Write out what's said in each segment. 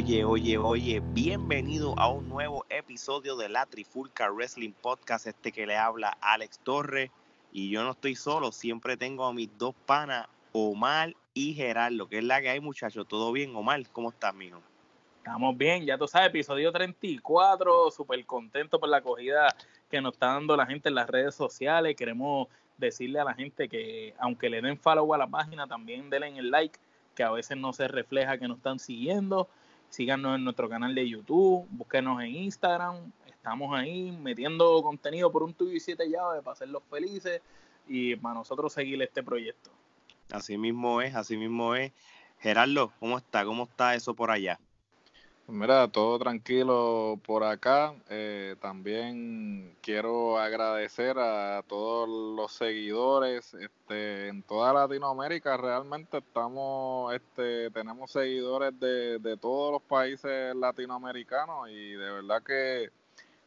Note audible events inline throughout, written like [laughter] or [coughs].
Oye, oye, oye, bienvenido a un nuevo episodio de la Trifulca Wrestling Podcast, este que le habla Alex Torres. Y yo no estoy solo, siempre tengo a mis dos panas, Omar y Gerardo, que es la que hay, muchachos. ¿Todo bien, Omar? ¿Cómo estás, mijo? Estamos bien, ya tú sabes, episodio 34, súper contento por la acogida que nos está dando la gente en las redes sociales. Queremos decirle a la gente que aunque le den follow a la página, también denle el like, que a veces no se refleja que nos están siguiendo. Síganos en nuestro canal de YouTube, búsquenos en Instagram. Estamos ahí metiendo contenido por un tuyo y siete llaves para hacerlos felices y para nosotros seguir este proyecto. Así mismo es, así mismo es. Gerardo, ¿cómo está? ¿Cómo está eso por allá? Mira, todo tranquilo por acá. Eh, también quiero agradecer a todos los seguidores este, en toda Latinoamérica. Realmente estamos, este, tenemos seguidores de, de todos los países latinoamericanos y de verdad que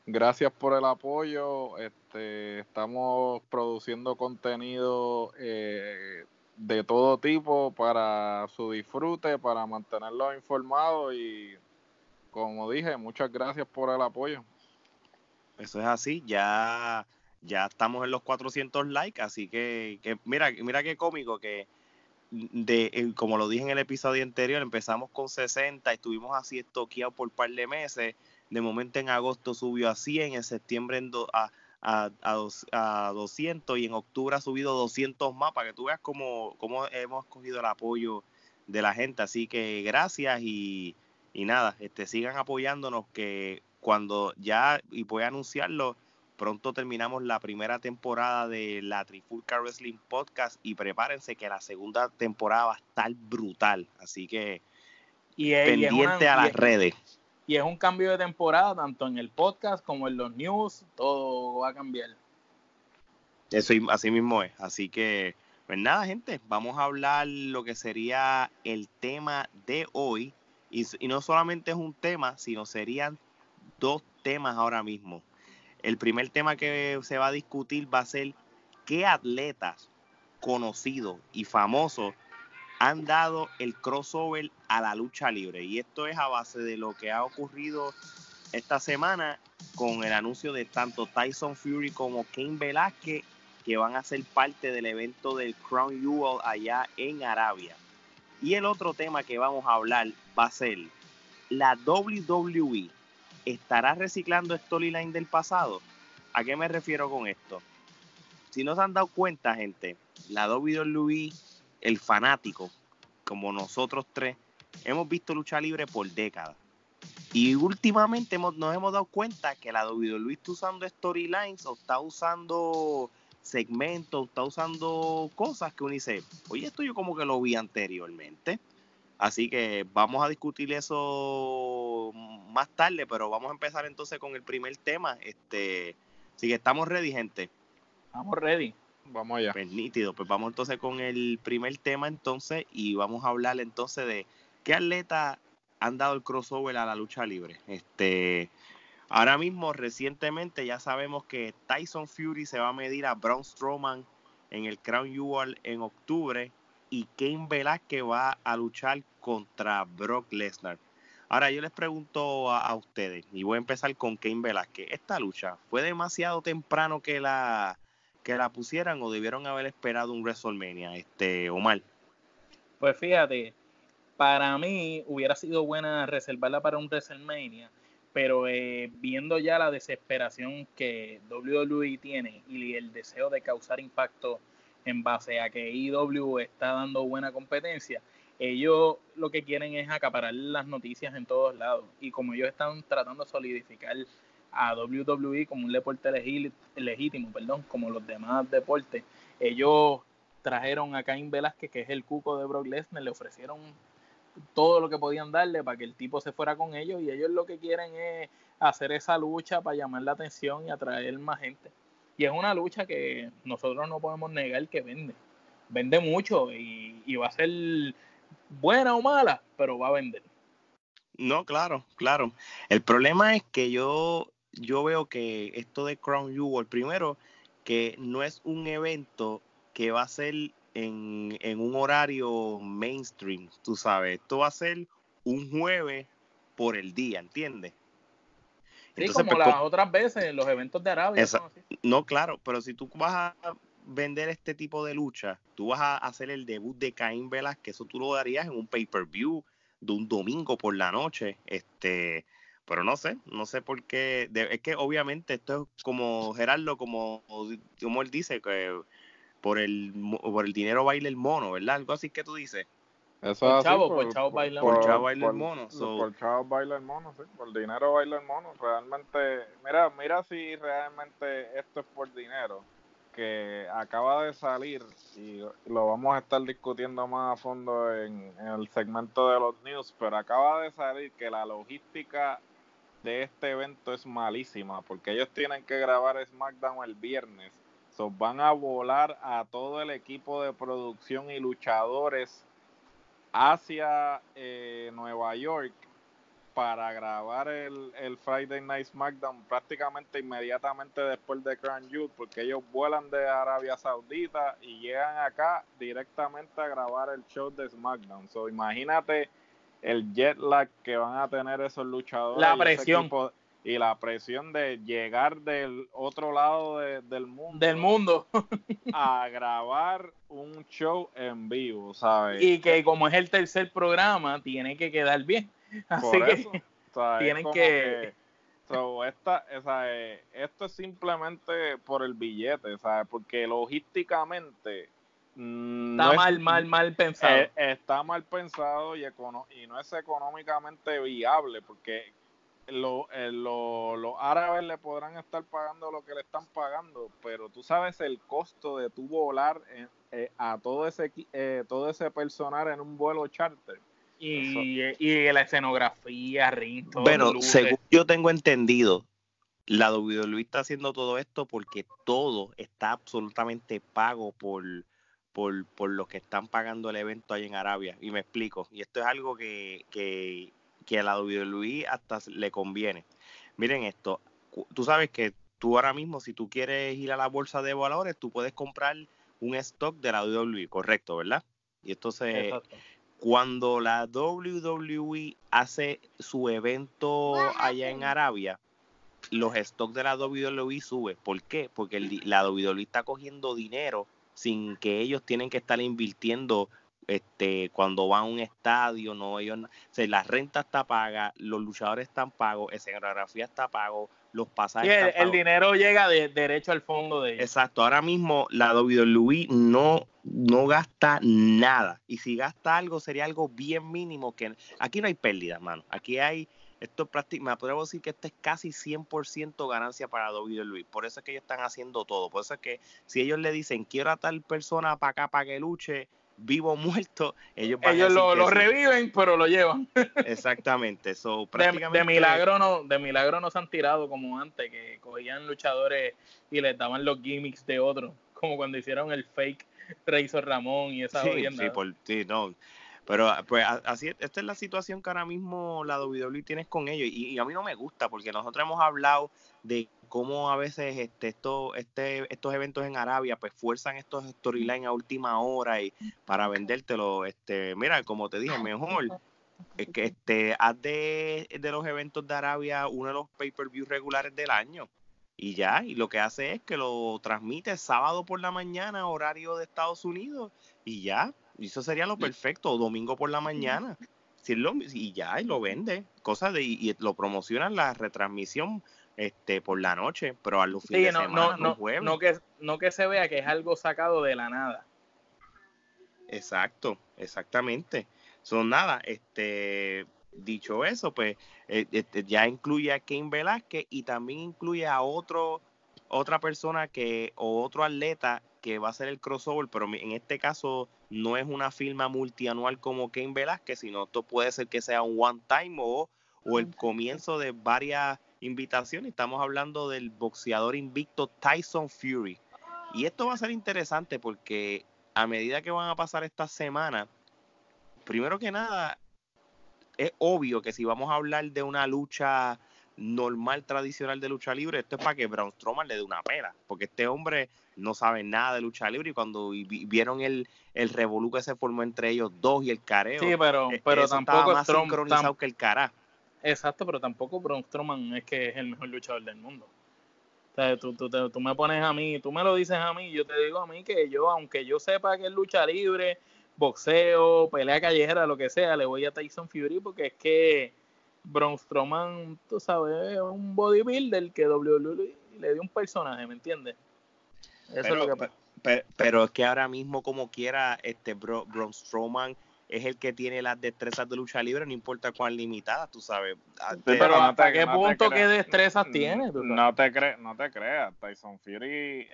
gracias por el apoyo. Este, estamos produciendo contenido eh, de todo tipo para su disfrute, para mantenerlos informados y como dije, muchas gracias por el apoyo. Eso es así, ya, ya estamos en los 400 likes, así que, mira, mira qué cómico que de como lo dije en el episodio anterior, empezamos con 60, estuvimos así estoqueados por un par de meses, de momento en agosto subió a 100, en septiembre a, 200 y en octubre ha subido 200 más para que tú veas cómo, cómo hemos cogido el apoyo de la gente, así que gracias y y nada, este, sigan apoyándonos que cuando ya, y voy a anunciarlo, pronto terminamos la primera temporada de la Trifulca Wrestling Podcast y prepárense que la segunda temporada va a estar brutal. Así que y pendiente a las redes. Y es un cambio de temporada, tanto en el podcast como en los news, todo va a cambiar. Eso así mismo es. Así que, pues nada, gente, vamos a hablar lo que sería el tema de hoy, y, no solamente es un tema, sino serían dos temas ahora mismo. El primer tema que se va a discutir va a ser qué atletas conocidos y famosos han dado el crossover a la lucha libre. Y esto es a base de lo que ha ocurrido esta semana con el anuncio de tanto Tyson Fury como Kane Velázquez que van a ser parte del evento del Crown Jewel allá en Arabia. Y el otro tema que vamos a hablar va a ser, ¿la WWE estará reciclando storyline del pasado? ¿A qué me refiero con esto? Si no se han dado cuenta, gente, la WWE, el fanático, como nosotros tres, hemos visto lucha libre por décadas. Y últimamente nos hemos dado cuenta que la WWE está usando storylines o está usando segmentos, está usando cosas que uno dice, oye, esto yo como que lo vi anteriormente. Así que vamos a discutir eso más tarde, pero vamos a empezar entonces con el primer tema. Este, así que estamos ready, gente. Estamos ready. Vamos allá. Pues nítido, pues vamos entonces con el primer tema entonces y vamos a hablar entonces de qué atletas han dado el crossover a la lucha libre. Este, Ahora mismo, recientemente, ya sabemos que Tyson Fury se va a medir a Braun Strowman en el Crown Jewel en octubre y Kane Velázquez va a luchar contra Brock Lesnar. Ahora yo les pregunto a, ustedes, y voy a empezar con Kane Velázquez, ¿esta lucha fue demasiado temprano que la, que la pusieran o debieron haber esperado un WrestleMania, este, Omar? Pues fíjate, para mí hubiera sido buena reservarla para un WrestleMania, pero eh, viendo ya la desesperación que WWE tiene y el deseo de causar impacto en base a que IW está dando buena competencia, ellos lo que quieren es acaparar las noticias en todos lados. Y como ellos están tratando de solidificar a WWE como un deporte legítimo, perdón, como los demás deportes, ellos trajeron a Cain Velázquez, que es el cuco de Brock Lesnar, le ofrecieron todo lo que podían darle para que el tipo se fuera con ellos y ellos lo que quieren es hacer esa lucha para llamar la atención y atraer más gente. Y es una lucha que nosotros no podemos negar que vende. Vende mucho y, y va a ser buena o mala, pero va a vender. No, claro, claro. El problema es que yo, yo veo que esto de Crown Jewel, primero, que no es un evento que va a ser en, un horario mainstream, tú sabes. Esto va a ser un jueves por el día, ¿entiendes? Sí, como pues, las otras veces, los eventos de Arabia. no, claro, pero si tú vas a vender este tipo de lucha, tú vas a hacer el debut de Caín que eso tú lo darías en un pay-per-view de un domingo por la noche, este, pero no sé, no sé por qué, es que obviamente esto es como Gerardo, como, como él dice, que por el, por el dinero baila el mono, ¿verdad? Algo así que tú dices. Eso por chavo, por, chavo baila, por, chavo baila el mono. Por chavo baila el mono, sí. Por dinero baila el mono. Realmente, mira, mira si realmente esto es por dinero que acaba de salir y lo vamos a estar discutiendo más a fondo en, el segmento de los news, pero acaba de salir que la logística de este evento es malísima porque ellos tienen que grabar SmackDown el viernes. So, van a volar a todo el equipo de producción y luchadores hacia eh, Nueva York para grabar el, el, Friday Night SmackDown prácticamente inmediatamente después de Crown Jewel, porque ellos vuelan de Arabia Saudita y llegan acá directamente a grabar el show de SmackDown. So, imagínate el jet lag que van a tener esos luchadores. La presión. Y, la presión de llegar del otro lado del mundo. Del mundo. [laughs] a grabar un show en vivo, ¿sabes? Y que como es el tercer programa, tiene que quedar bien. [laughs] Así que tienen que... esta, eh, esto es simplemente por el billete, ¿sabes? Porque logísticamente mm, está mal, mal, mal pensado. Eh, está mal pensado y, y no es económicamente viable porque lo, eh, los árabes le podrán estar pagando lo que le están pagando, pero tú sabes el costo de tu volar a todo ese, todo ese personal en un vuelo charter y, y la escenografía, ring, Bueno, según yo tengo entendido, la WWE está haciendo todo esto porque todo está absolutamente pago por, por, por los que están pagando el evento ahí en Arabia. Y me explico. Y esto es algo que, que, que a la WWE hasta le conviene. Miren esto. Tú sabes que tú ahora mismo, si tú quieres ir a la bolsa de valores, tú puedes comprar un stock de la WWE, correcto, ¿verdad? Y esto se, cuando la WWE hace su evento allá en Arabia, los stocks de la WWE suben. ¿Por qué? Porque la WWE está cogiendo dinero sin que ellos tienen que estar invirtiendo este cuando van a un estadio, no ellos, la renta está paga, los luchadores están pagos, escenografía está pago, los pasajes. el, dinero llega de, derecho al fondo de ellos. Exacto, ahora mismo la WWE no, no gasta nada. Y si gasta algo, sería algo bien mínimo. que Aquí no hay pérdida, mano. Aquí hay. Esto prácticamente, me atrevo a decir que esto es casi 100% ganancia para WWE. Por eso es que ellos están haciendo todo. Por eso es que si ellos le dicen, quiero a tal persona para acá para que luche, vivo o muerto, ellos, ellos lo, reviven, pero lo llevan. [laughs] Exactamente. So, prácticamente... De, milagro no, de milagro no se han tirado como antes, que cogían luchadores y les daban los gimmicks de otros, como cuando hicieron el fake Razor Ramón y esa sí, sí, por, sí, no. Pero pues así, esta es la situación que ahora mismo la WWE tiene con ellos y, a mí no me gusta porque nosotros hemos hablado de cómo a veces este, esto, este, estos eventos en Arabia pues fuerzan estos storylines a última hora y para vendértelo, este, mira, como te dije, mejor es que este, haz de, de los eventos de Arabia uno de los pay-per-view regulares del año. Y ya, y lo que hace es que lo transmite sábado por la mañana, horario de Estados Unidos, y ya, y eso sería lo perfecto, domingo por la mañana, si lo, y ya, y lo vende, cosas de, y, lo promocionan la retransmisión este por la noche, pero a los fines de semana, no, no, no, que, no que se vea que es algo sacado de la nada. Exacto, exactamente. Son nada, este dicho eso, pues eh, este, ya incluye a Ken Velázquez y también incluye a otro otra persona que o otro atleta que va a ser el crossover, pero en este caso no es una firma multianual como Kane Velázquez, sino esto puede ser que sea un one time o, o el comienzo de varias invitaciones. Estamos hablando del boxeador invicto Tyson Fury. Y esto va a ser interesante porque a medida que van a pasar estas semanas, primero que nada, es obvio que si vamos a hablar de una lucha normal, tradicional de lucha libre, esto es para que Braun Strowman le dé una pena, porque este hombre no sabe nada de lucha libre y cuando vieron el, el revolú que se formó entre ellos dos y el careo, sí, pero, e, pero tampoco más sincronizado que el cara. Exacto, pero tampoco Braun Strowman es que es el mejor luchador del mundo. O sea, tú, tú, tú, me pones a mí, tú me lo dices a mí, yo te digo a mí que yo, aunque yo sepa que es lucha libre, boxeo, pelea callejera, lo que sea, le voy a Tyson Fury porque es que Braun Strowman, tú sabes, es un bodybuilder que WWE le dio un personaje, ¿me entiendes? Eso pero, es lo que pero, es que ahora mismo como quiera este Braun Strowman es el que tiene las destrezas de lucha libre, no importa cuán limitadas, tú sabes. pero ¿hasta qué punto qué destrezas tiene? No te, cre no te creas, Tyson Fury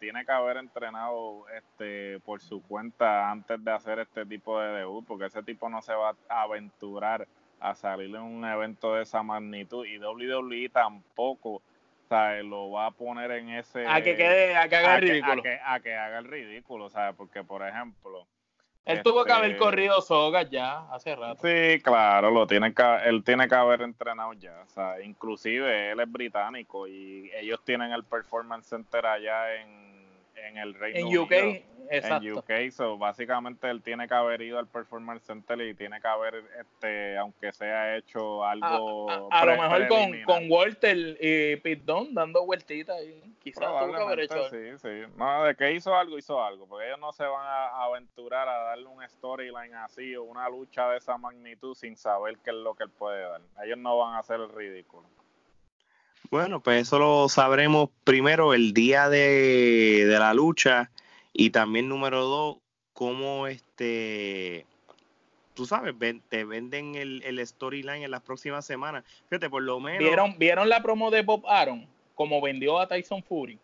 tiene que haber entrenado este por su cuenta antes de hacer este tipo de debut, porque ese tipo no se va a aventurar a salir en un evento de esa magnitud y WWE tampoco lo va a poner en ese a que quede a que haga el ridículo a que, haga el ridículo ¿sabes? porque por ejemplo él tuvo que haber corrido sogas ya hace rato. Sí, claro, lo tiene que, él tiene que haber entrenado ya. O sea, inclusive él es británico y ellos tienen el Performance Center allá en, en el Reino en UK, en UK, so básicamente él tiene que haber ido al Performance Center y tiene que haber, este, aunque sea hecho algo. A, lo mejor con, con, Walter y Dunne dando vueltitas quizás tuvo que haber hecho. Sí, sí. No, de que hizo algo, hizo algo, porque ellos no se van a aventurar a darle un storyline así o una lucha de esa magnitud sin saber qué es lo que él puede dar. Ellos no van a hacer el ridículo. Bueno, pues eso lo sabremos primero el día de, de la lucha y también número dos, cómo este, tú sabes, te venden el, el storyline en las próximas semanas. Fíjate, por lo menos. ¿Vieron, ¿Vieron la promo de Bob Aaron? Como vendió a Tyson Fury.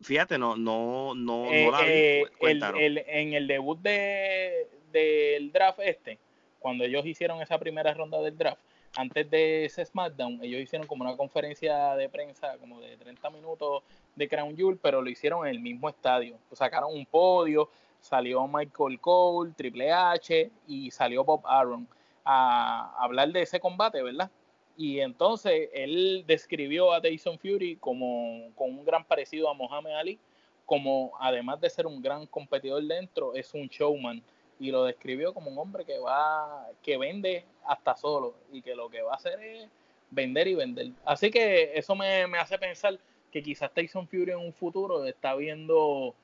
Fíjate, no, no, no, no la vi. Eh, el, en el debut de, del draft este, cuando ellos hicieron esa primera ronda del draft, antes de ese SmackDown, ellos hicieron como una conferencia de prensa como de 30 minutos de Crown Jewel, pero lo hicieron en el mismo estadio. sacaron un podio, salió Michael Cole, Triple H y salió Bob Aaron a hablar de ese combate, ¿verdad? Y entonces él describió a Tyson Fury como con un gran parecido a Muhammad Ali, como además de ser un gran competidor dentro, es un showman y lo describió como un hombre que va, que vende hasta solo y que lo que va a hacer es vender y vender. Así que eso me, me hace pensar que quizás Tyson Fury en un futuro está viendo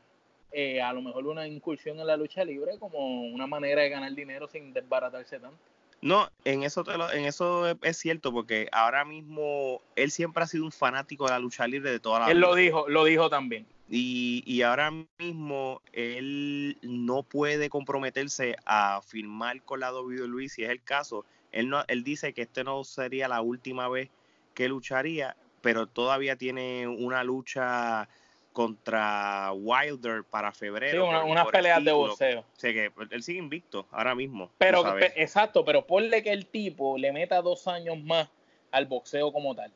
eh, a lo mejor una incursión en la lucha libre como una manera de ganar dinero sin desbaratarse tanto. No, en eso, en eso es cierto, porque ahora mismo él siempre ha sido un fanático de la lucha libre de toda la vida. Él lo dijo, lo dijo también. Y, y, ahora mismo él no puede comprometerse a firmar con la WWE si es el caso. Él, no, él dice que este no sería la última vez que lucharía pero todavía tiene una lucha contra Wilder para febrero. Sí, unas peleas de boxeo. O sea que él sigue invicto ahora mismo. Pero, exacto, pero ponle que el tipo le meta dos años más al boxeo como tal.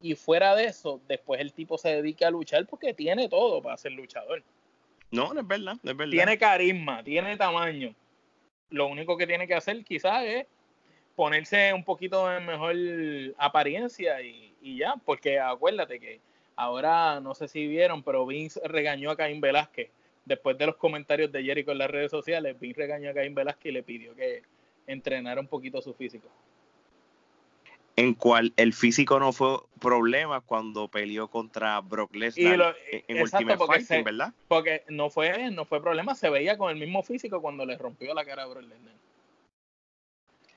Y fuera de eso, después el tipo se dedique a luchar porque tiene todo para ser luchador. No, no es verdad, no es verdad. Tiene carisma, tiene tamaño. Lo único que tiene que hacer quizás es ponerse un poquito en mejor apariencia y, y ya, porque acuérdate que ahora no sé si vieron, pero Vince regañó a Caín Velázquez. Después de los comentarios de Jericho en las redes sociales, Vince regañó a Caín Velázquez y le pidió que entrenara un poquito su físico. En cual el físico no fue problema cuando peleó contra Brock Lesnar en Ultimate Fighting, ¿verdad? Porque no fue, no fue problema, se veía con el mismo físico cuando le rompió la cara a Brock Lesnar.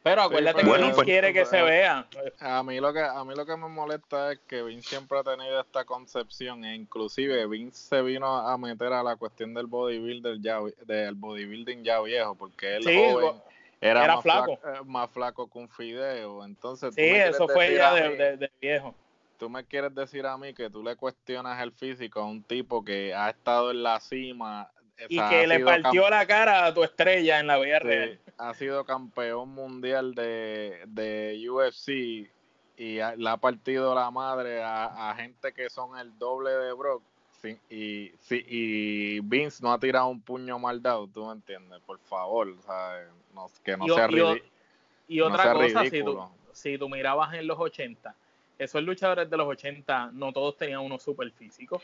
Pero acuérdate que Vince pues, quiere que se vea. A mí lo que a mí lo que me molesta es que Vince siempre ha tenido esta concepción e inclusive Vince se vino a meter a la cuestión del bodybuilder ya del bodybuilding ya viejo porque él joven era, más flaco. Eh, más flaco que un fideo, entonces Sí, eso fue ya de, viejo. tú me quieres decir a mí que tú le cuestionas el físico a un tipo que ha estado en la cima y que le partió la cara a tu estrella en la vida real. Ha sido campeón mundial de, de UFC y le ha partido la madre a, gente que son el doble de Brock. Y, y Vince no ha tirado un puño mal dado, tú me entiendes, por favor, que no sea ridículo. Y otra cosa, si tú, si tú mirabas en los 80, esos luchadores de los 80 no todos tenían unos super físicos.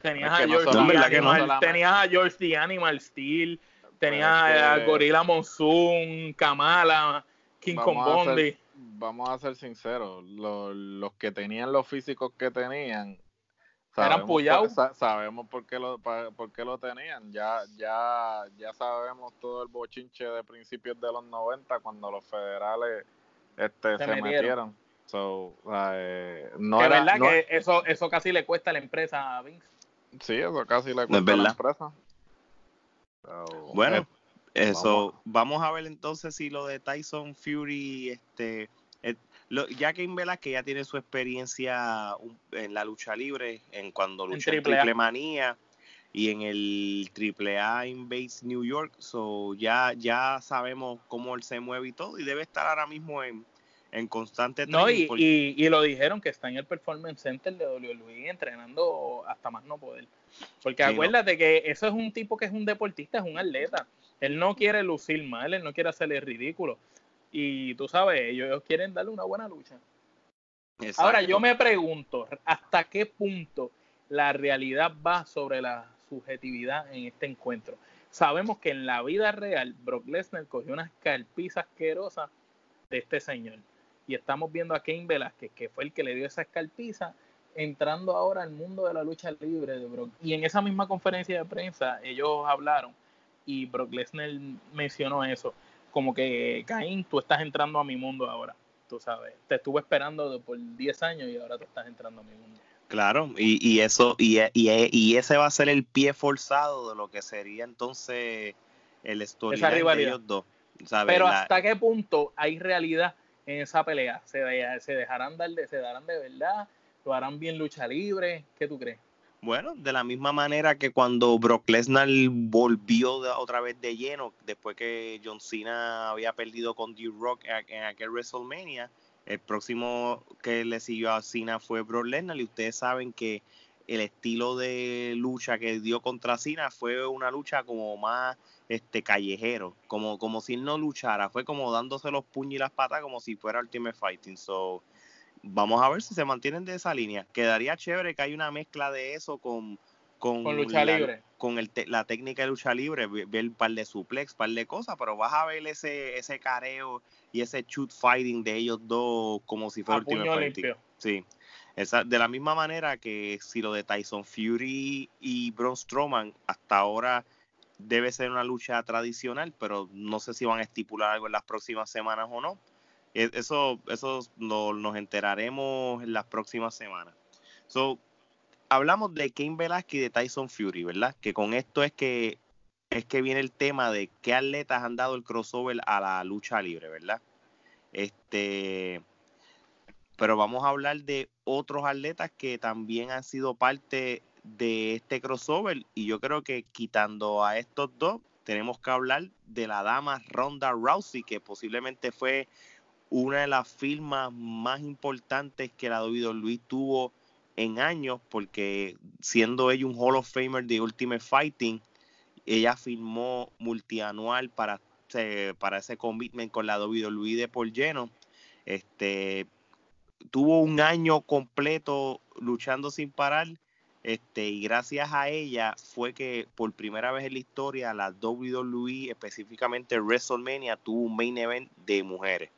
Tenías, a, George Animal, tenías a George the Animal Steel, tenías a Gorilla Monsoon, Kamala, King Kong Bondi. Vamos a ser sinceros, los, que tenían los físicos que tenían, eran puyados. sabemos por qué lo por qué lo tenían. Ya ya ya sabemos todo el bochinche de principios de los 90 cuando los federales este, se, metieron. So, eh, no era, verdad que eso eso casi le cuesta a la empresa a Vince. Sí, eso casi le cuesta a la empresa. bueno, eh, eso vamos. a ver entonces si lo de Tyson Fury este ya que que ya tiene su experiencia en la lucha libre, en cuando luchó en Triple, Manía y en el Triple A en Base New York, so ya, ya sabemos cómo él se mueve y todo, y debe estar ahora mismo en, en constante No, y, y, lo dijeron que está en el Performance Center de WWE entrenando hasta más no poder. Porque acuérdate que eso es un tipo que es un deportista, es un atleta. Él no quiere lucir mal, él no quiere hacerle ridículo. Y tú sabes, ellos quieren darle una buena lucha. Ahora yo me pregunto, ¿hasta qué punto la realidad va sobre la subjetividad en este encuentro? Sabemos que en la vida real Brock Lesnar cogió unas carpizas asquerosas de este señor. Y estamos viendo a Kane Velázquez, que fue el que le dio esa escalpiza, entrando ahora al mundo de la lucha libre de Brock. Y en esa misma conferencia de prensa, ellos hablaron y Brock Lesnar mencionó eso. Como que, Caín, tú estás entrando a mi mundo ahora. Tú sabes, te estuve esperando por 10 años y ahora tú estás entrando a mi mundo. Claro, y, y eso, y, y, y, ese va a ser el pie forzado de lo que sería entonces el storyline de ellos dos. Pero hasta qué punto hay realidad en esa pelea. ¿Se, se dejarán dar de, se darán de verdad? ¿Lo harán bien lucha libre? ¿Qué tú crees? Bueno, de la misma manera que cuando Brock Lesnar volvió otra vez de lleno, después que John Cena había perdido con The Rock en aquel WrestleMania, el próximo que le siguió a Cena fue Brock Lesnar y ustedes saben que el estilo de lucha que dio contra Cena fue una lucha como más este callejero, como, como si él no luchara, fue como dándose los puños y las patas como si fuera Ultimate Fighting. So, vamos a ver si se mantienen de esa línea. Quedaría chévere que hay una mezcla de eso con con, lucha libre. Con el la técnica de lucha libre, ver un par de suplex, par de cosas, pero vas a ver ese, ese careo y ese shoot fighting de ellos dos como si fuera Fighting. Sí. Esa, de la misma manera que si lo de Tyson Fury y Braun Strowman hasta ahora debe ser una lucha tradicional, pero no sé si van a estipular algo en las próximas semanas o no. E, eso, eso nos enteraremos en las próximas semanas. So, hablamos de Kane Velasquez y de Tyson Fury, ¿verdad? Que con esto es que es que viene el tema de qué atletas han dado el crossover a la lucha libre, ¿verdad? Este, pero vamos a hablar de otros atletas que también han sido parte de este crossover y yo creo que quitando a estos dos tenemos que hablar de la dama Ronda Rousey que posiblemente fue una de las firmas más importantes que la WWE tuvo en años porque siendo ella un Hall of Famer de Ultimate Fighting ella firmó multianual para, para ese commitment con la WWE de por lleno este tuvo un año completo luchando sin parar este, y gracias a ella fue que por primera vez en la historia la WWE, específicamente WrestleMania, tuvo un main event de mujeres.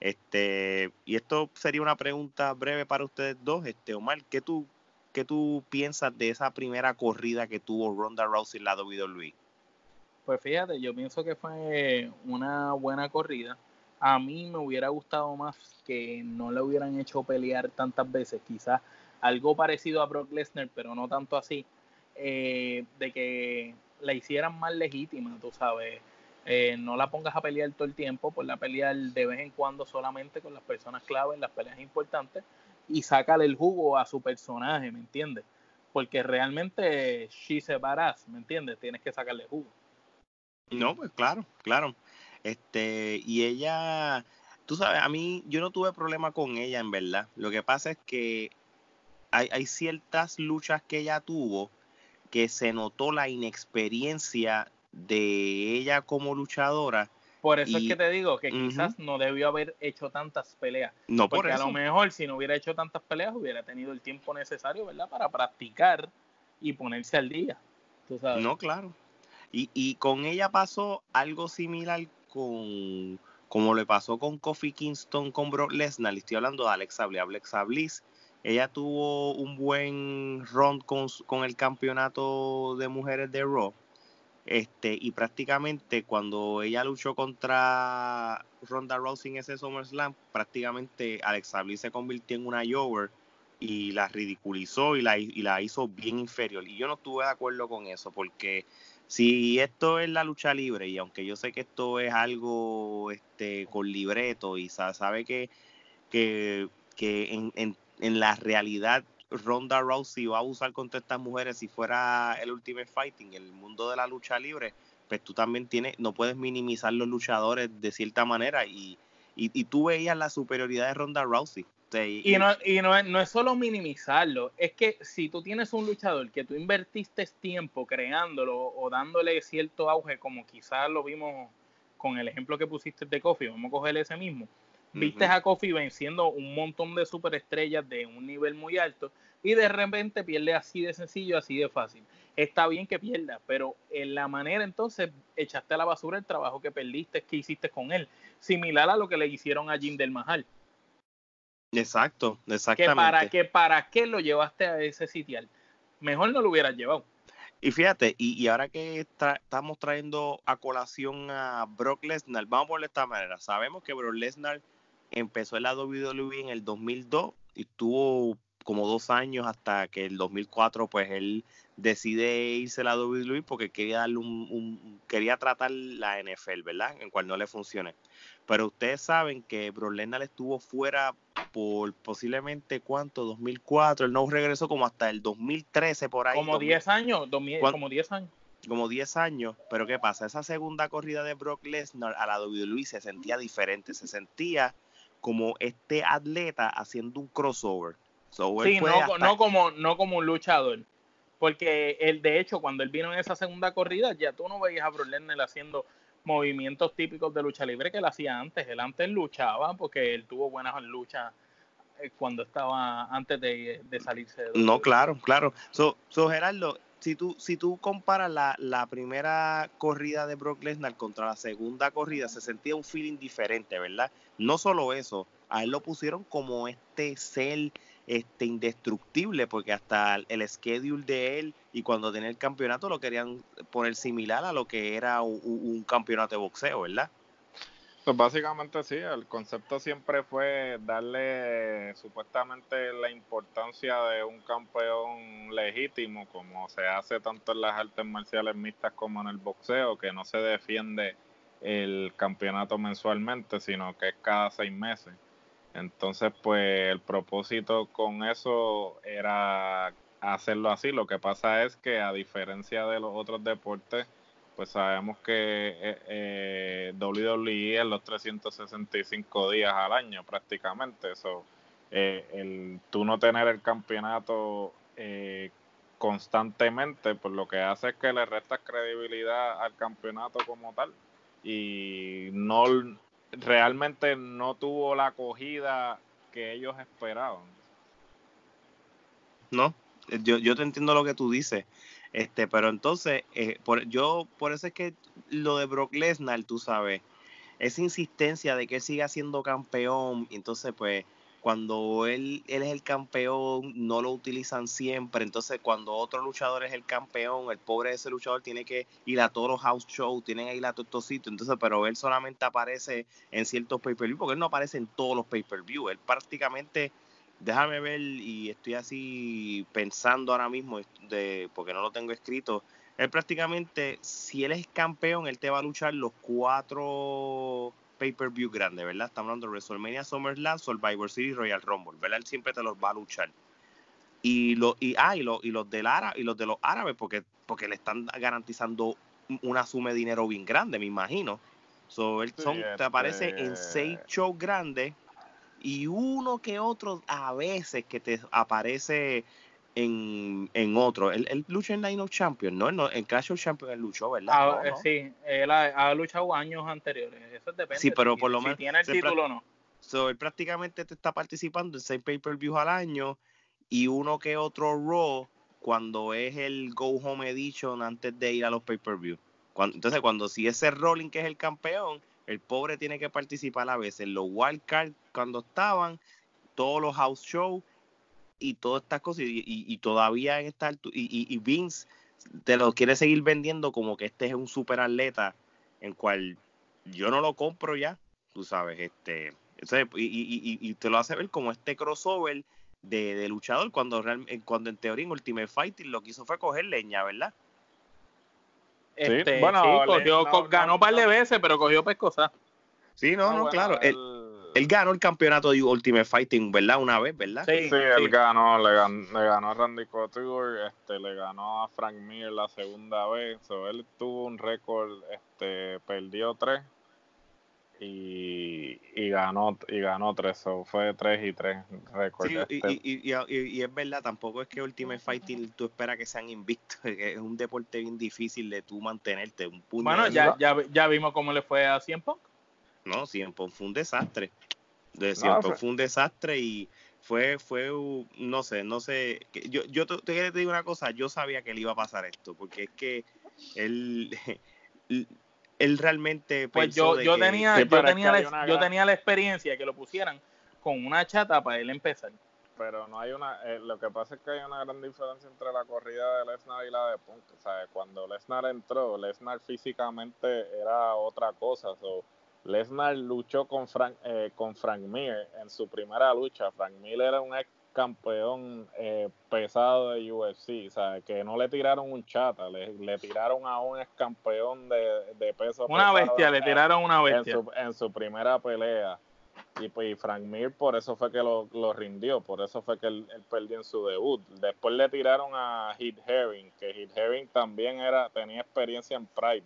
Este, y esto sería una pregunta breve para ustedes dos. Este, Omar, ¿qué tú, qué tú piensas de esa primera corrida que tuvo Ronda Rousey en la WWE? Pues fíjate, yo pienso que fue una buena corrida. A mí me hubiera gustado más que no le hubieran hecho pelear tantas veces. Quizás algo parecido a Brock Lesnar, pero no tanto así, eh, de que la hicieran más legítima, tú sabes. Eh, no la pongas a pelear todo el tiempo, por la pelear de vez en cuando solamente con las personas clave en las peleas importantes, y sácale el jugo a su personaje, ¿me entiendes? Porque realmente she se badass, ¿me entiendes? Tienes que sacarle jugo. No, pues claro, claro. Este, y ella, tú sabes, a mí yo no tuve problema con ella en verdad. Lo que pasa es que hay, hay ciertas luchas que ella tuvo que se notó la inexperiencia de ella como luchadora. Por eso es que te digo que quizás no debió haber hecho tantas peleas. No, porque por a lo mejor si no hubiera hecho tantas peleas hubiera tenido el tiempo necesario, ¿verdad? Para practicar y ponerse al día. ¿tú sabes? No, claro. Y, y con ella pasó algo similar con como le pasó con Kofi Kingston con Brock Lesnar. Le estoy hablando de Alexa Bliss. Alexa Bliss ella tuvo un buen run con, con, el campeonato de mujeres de Raw. Este, y prácticamente cuando ella luchó contra Ronda Rousey en ese SummerSlam, prácticamente Alexa Bliss se convirtió en una Jover y la ridiculizó y la, y la hizo bien inferior. Y yo no estuve de acuerdo con eso, porque si esto es la lucha libre, y aunque yo sé que esto es algo este, con libreto, y sabe que, que, que en, en en la realidad Ronda Rousey va a usar contra estas mujeres si fuera el Ultimate Fighting, el mundo de la lucha libre, pues tú también tienes, no puedes minimizar los luchadores de cierta manera y, y, tú veías la superioridad de Ronda Rousey. y, no, y no, es, no es solo minimizarlo, es que si tú tienes un luchador que tú invertiste tiempo creándolo o dándole cierto auge, como quizás lo vimos con el ejemplo que pusiste de Kofi, vamos a coger ese mismo, Viste a Kofi venciendo un montón de superestrellas de un nivel muy alto y de repente pierde así de sencillo, así de fácil. Está bien que pierda, pero en la manera entonces echaste a la basura el trabajo que perdiste, que hiciste con él, similar a lo que le hicieron a Jim del Mahal. Exacto, exactamente. Que para, que para qué lo llevaste a ese sitial. Mejor no lo hubieras llevado. Y fíjate, y, ahora que estamos trayendo a colación a Brock Lesnar, vamos a ponerle de esta manera. Sabemos que Brock Lesnar empezó en la WWE en el 2002 y tuvo como dos años hasta que el 2004 pues él decide irse a la WWE porque quería darle un, quería tratar la NFL, ¿verdad? En cual no le funcione. Pero ustedes saben que Brock Lesnar estuvo fuera por posiblemente cuánto, 2004, él no regresó como hasta el 2013 por ahí. Como 10 años, como 10 años. Como 10 años, pero ¿qué pasa? Esa segunda corrida de Brock Lesnar a la WWE se sentía diferente, se sentía como este atleta haciendo un crossover. sí, no, como, no como un luchador. Porque él, de hecho, cuando él vino en esa segunda corrida, ya tú no veías a Brock Lesnar haciendo movimientos típicos de lucha libre que él hacía antes. Él antes luchaba porque él tuvo buenas luchas eh, cuando estaba antes de, salirse de No, claro, claro. So, so Gerardo, si tú, si tú comparas la, la, primera corrida de Brock Lesnar contra la segunda corrida, se sentía un feeling diferente, ¿verdad? No solo eso, a él lo pusieron como este ser este, indestructible, porque hasta el schedule de él y cuando tenía el campeonato lo querían poner similar a lo que era un campeonato de boxeo, ¿verdad? Pues básicamente sí, el concepto siempre fue darle supuestamente la importancia de un campeón legítimo, como se hace tanto en las artes marciales mixtas como en el boxeo, que no se defiende el campeonato mensualmente, sino que es cada seis meses. Entonces, pues el propósito con eso era hacerlo así. Lo que pasa es que a diferencia de los otros deportes, pues sabemos que eh, eh, WWE es los 365 días al año prácticamente. Eso, eh, el tú no tener el campeonato eh, constantemente, pues lo que hace es que le resta credibilidad al campeonato como tal. Y no realmente no tuvo la acogida que ellos esperaban. No, yo, yo te entiendo lo que tú dices. Este, pero entonces, eh, por, yo, por eso es que lo de Brock Lesnar, tú sabes, esa insistencia de que él siga siendo campeón, entonces pues cuando él, es el campeón, no lo utilizan siempre. Entonces, cuando otro luchador es el campeón, el pobre de ese luchador tiene que ir a todos los house shows, tienen que ir a todos estos sitios. Entonces, pero él solamente aparece en ciertos pay-per-view, porque él no aparece en todos los pay-per-view. Él prácticamente déjame ver y estoy así pensando ahora mismo de porque no lo tengo escrito él prácticamente si él es campeón él te va a luchar los cuatro pay-per-view grandes, ¿verdad? Estamos hablando de WrestleMania, SummerSlam, Survivor Series, Royal Rumble, ¿verdad? Él siempre te los va a luchar. Y, lo, y, ah, y, y los del árabe, y los de los árabes, porque, porque le están garantizando una suma de dinero bien grande, me imagino. So, él son, te aparece en este seis shows grandes y uno que otro a veces que te aparece en, en otro. Él, lucha en Line of Champions, ¿no? En Clash of Champions él luchó, ¿verdad? Ah, eh, sí, él ha, luchado años anteriores. Eso depende. Sí, pero por lo si menos. tiene el título o no. So, él prácticamente te está participando en seis pay-per-views al año y uno que otro Raw cuando es el Go Home Edition antes de ir a los pay-per-views. Entonces, cuando si ese Rolling que es el campeón, el pobre tiene que participar a veces. Los wild cards cuando estaban, todos los house shows y todas estas cosas. Y, todavía en esta y, y, Vince te lo quiere seguir vendiendo como que este es un super atleta, en cual yo no lo compro ya, tú sabes, este. y, te lo hace ver como este crossover de, luchador cuando, cuando en teoría en Ultimate Fighting lo que hizo fue coger leña, ¿verdad? Este, bueno, ganó un par de veces, pero cogió pescosa. Sí, no, no, claro. Él, ganó el campeonato de Ultimate Fighting, ¿verdad? Una vez, ¿verdad? Sí, sí, él ganó, le ganó, a Randy Couture, este, le ganó a Frank Mir la segunda vez. él tuvo un récord, este, perdió tres y, y ganó y ganó tres, fue tres y tres récord. Sí, este. y, y, es verdad, tampoco es que Ultimate Fighting tú esperas que sean invictos, [laughs] es un deporte bien difícil de tú mantenerte. Un bueno, ya, ya, ya vimos cómo le fue a Cien No, Cien fue un desastre. De Cien fue un desastre y fue, fue, no sé, no sé, yo, yo te, te digo una cosa, yo sabía que le iba a pasar esto, porque es que él, [laughs] él realmente pues yo, yo tenía yo tenía la, yo tenía la experiencia de que lo pusieran con una chata para él empezar. Pero no hay una eh, lo que pasa es que hay una gran diferencia entre la corrida de Lesnar y la de Punk o sea cuando Lesnar entró Lesnar físicamente era otra cosa so, Lesnar luchó con Frank eh, con Frank Mir en su primera lucha. Frank Mir era un ex campeón eh, pesado de UFC, o sea, que no le tiraron un chata, le, le tiraron a un ex campeón de, de peso Una bestia, le tiraron una bestia. En su, primera pelea. Y pues Frank Mir por eso fue que lo, rindió, por eso fue que él, perdió en su debut. Después le tiraron a Heath Herring, que Heath Herring también era tenía experiencia en Pride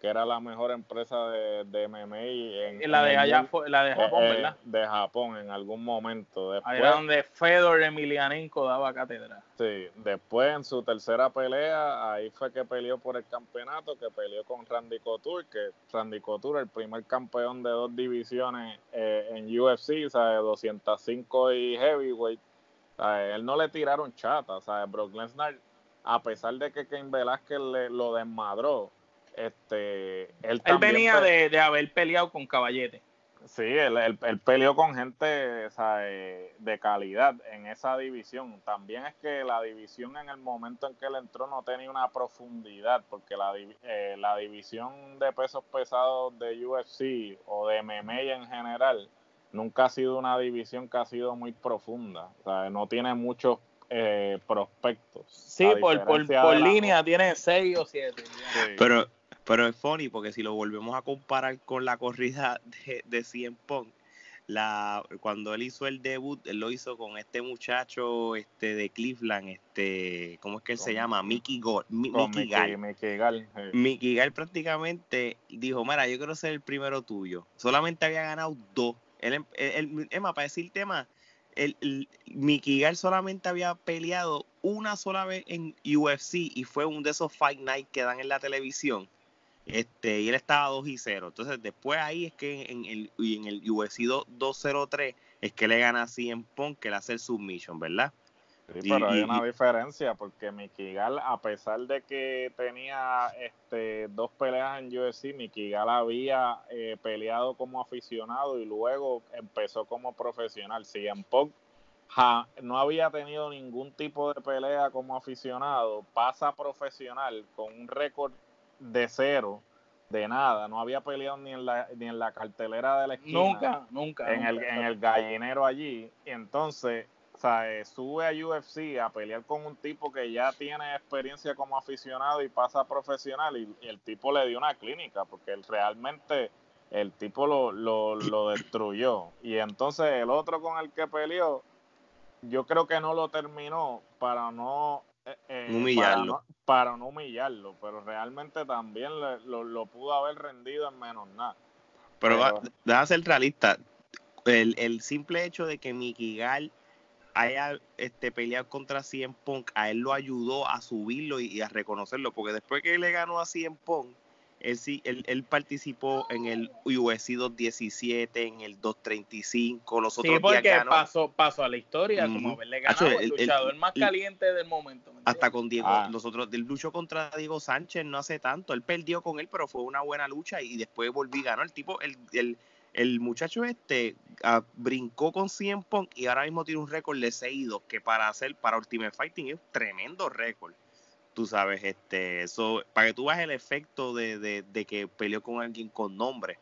que era la mejor empresa de, de MMA en, la de allá la de Japón, eh, ¿verdad? De Japón en algún momento. Después, Ahí era donde Fedor Emelianenko daba cátedra. Sí, después en su tercera pelea, ahí fue que peleó por el campeonato, que peleó con Randy Couture, que Randy Couture, el primer campeón de dos divisiones eh, en UFC, o sea, 205 y heavyweight. Sea, él no le tiraron chata, o sea, Brock Lesnar, a pesar de que Ken Velázquez le, lo desmadró, este, él, venía de, haber peleado con Caballete. Sí, él, peleó con gente de calidad en esa división. También es que la división en el momento en que él entró no tenía una profundidad, porque la, eh, la división de pesos pesados de UFC o de MMA en general nunca ha sido una división que ha sido muy profunda. O sea, no tiene muchos eh, prospectos. Sí, por, por, línea tiene seis o siete. Pero pero es funny porque si lo volvemos a comparar con la corrida de, de CM Punk, la, cuando él hizo el debut, él lo hizo con este muchacho este de Cleveland, este, ¿cómo es que él se llama? Mickey, Go, Mickey, Gall. Mickey Gall, Mickey Gall prácticamente dijo, mira, yo quiero ser el primero tuyo. Solamente había ganado dos. Él, él, Emma, para decirte más, el, el, Mickey Gall solamente había peleado una sola vez en UFC y fue un de esos Fight Night que dan en la televisión este, y él estaba 2 y 0. Entonces, después ahí es que en el, y en el UFC 203 es que le gana a CM Punk que le hace el submission, ¿verdad? Sí, pero hay una diferencia porque Mickey Gall, a pesar de que tenía este, dos peleas en UFC, Mickey Gall había eh, peleado como aficionado y luego empezó como profesional. CM Punk no había tenido ningún tipo de pelea como aficionado, pasa profesional con un récord de cero, de nada, no había peleado ni en la, ni en la cartelera de la esquina. Nunca, nunca. En, el, en el gallinero allí. Y entonces, o sube a UFC a pelear con un tipo que ya tiene experiencia como aficionado y pasa profesional y, el tipo le dio una clínica porque él realmente el tipo lo, lo, lo [coughs] destruyó. Y entonces el otro con el que peleó, yo creo que no lo terminó para no eh, eh, humillarlo. Para no, humillarlo, pero realmente también lo, lo, pudo haber rendido en menos nada. Pero, pero déjame ser realista. El, el, simple hecho de que Mickey Gall haya este, peleado contra CM Punk, a él lo ayudó a subirlo y, a reconocerlo, porque después que le ganó a CM Punk, él, sí, él, él, participó en el UFC 217, en el 235, los otros sí, porque pasó, pasó a la historia, como haberle ganado el, luchador más caliente del momento. Hasta con Diego, ah. los otros, él luchó contra Diego Sánchez no hace tanto, él perdió con él, pero fue una buena lucha y después volví, ganó el tipo, el, el, el muchacho este ah, brincó con 100 Punk y ahora mismo tiene un récord de 6-2 que para hacer para Ultimate Fighting es un tremendo récord. Tú sabes, este, eso, para que tú veas el efecto de, que peleó con alguien con nombre.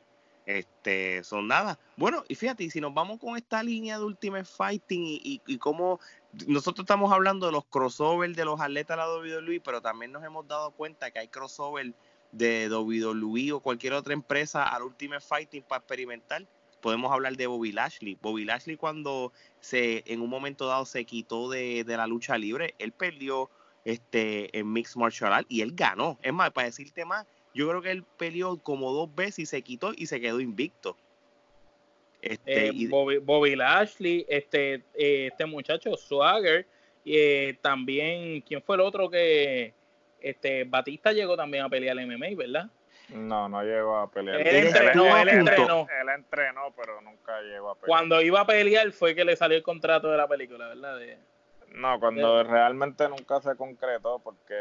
Este, son nada. Bueno, y fíjate, si nos vamos con esta línea de Ultimate Fighting y, y, y cómo nosotros estamos hablando de los crossovers de los atletas de la WWE, pero también nos hemos dado cuenta que hay crossover de WWE o cualquier otra empresa al Ultimate Fighting para experimentar, podemos hablar de Bobby Lashley. Bobby Lashley cuando se en un momento dado se quitó de, la lucha libre, él perdió este en Mixed Martial Arts y él ganó. Es más, para decirte más, yo creo que él peleó como dos veces y se quitó y se quedó invicto. Este, eh, Bobby, Lashley, este, eh, este muchacho Swagger, eh, también, ¿quién fue el otro que, este, Batista llegó también a pelear el MMA, ¿verdad? No, no llegó a pelear. Él, entrenó, él entrenó. Él entrenó, pero nunca llegó a pelear. Cuando iba a pelear fue que le salió el contrato de la película, ¿verdad? No, cuando realmente nunca se concretó, porque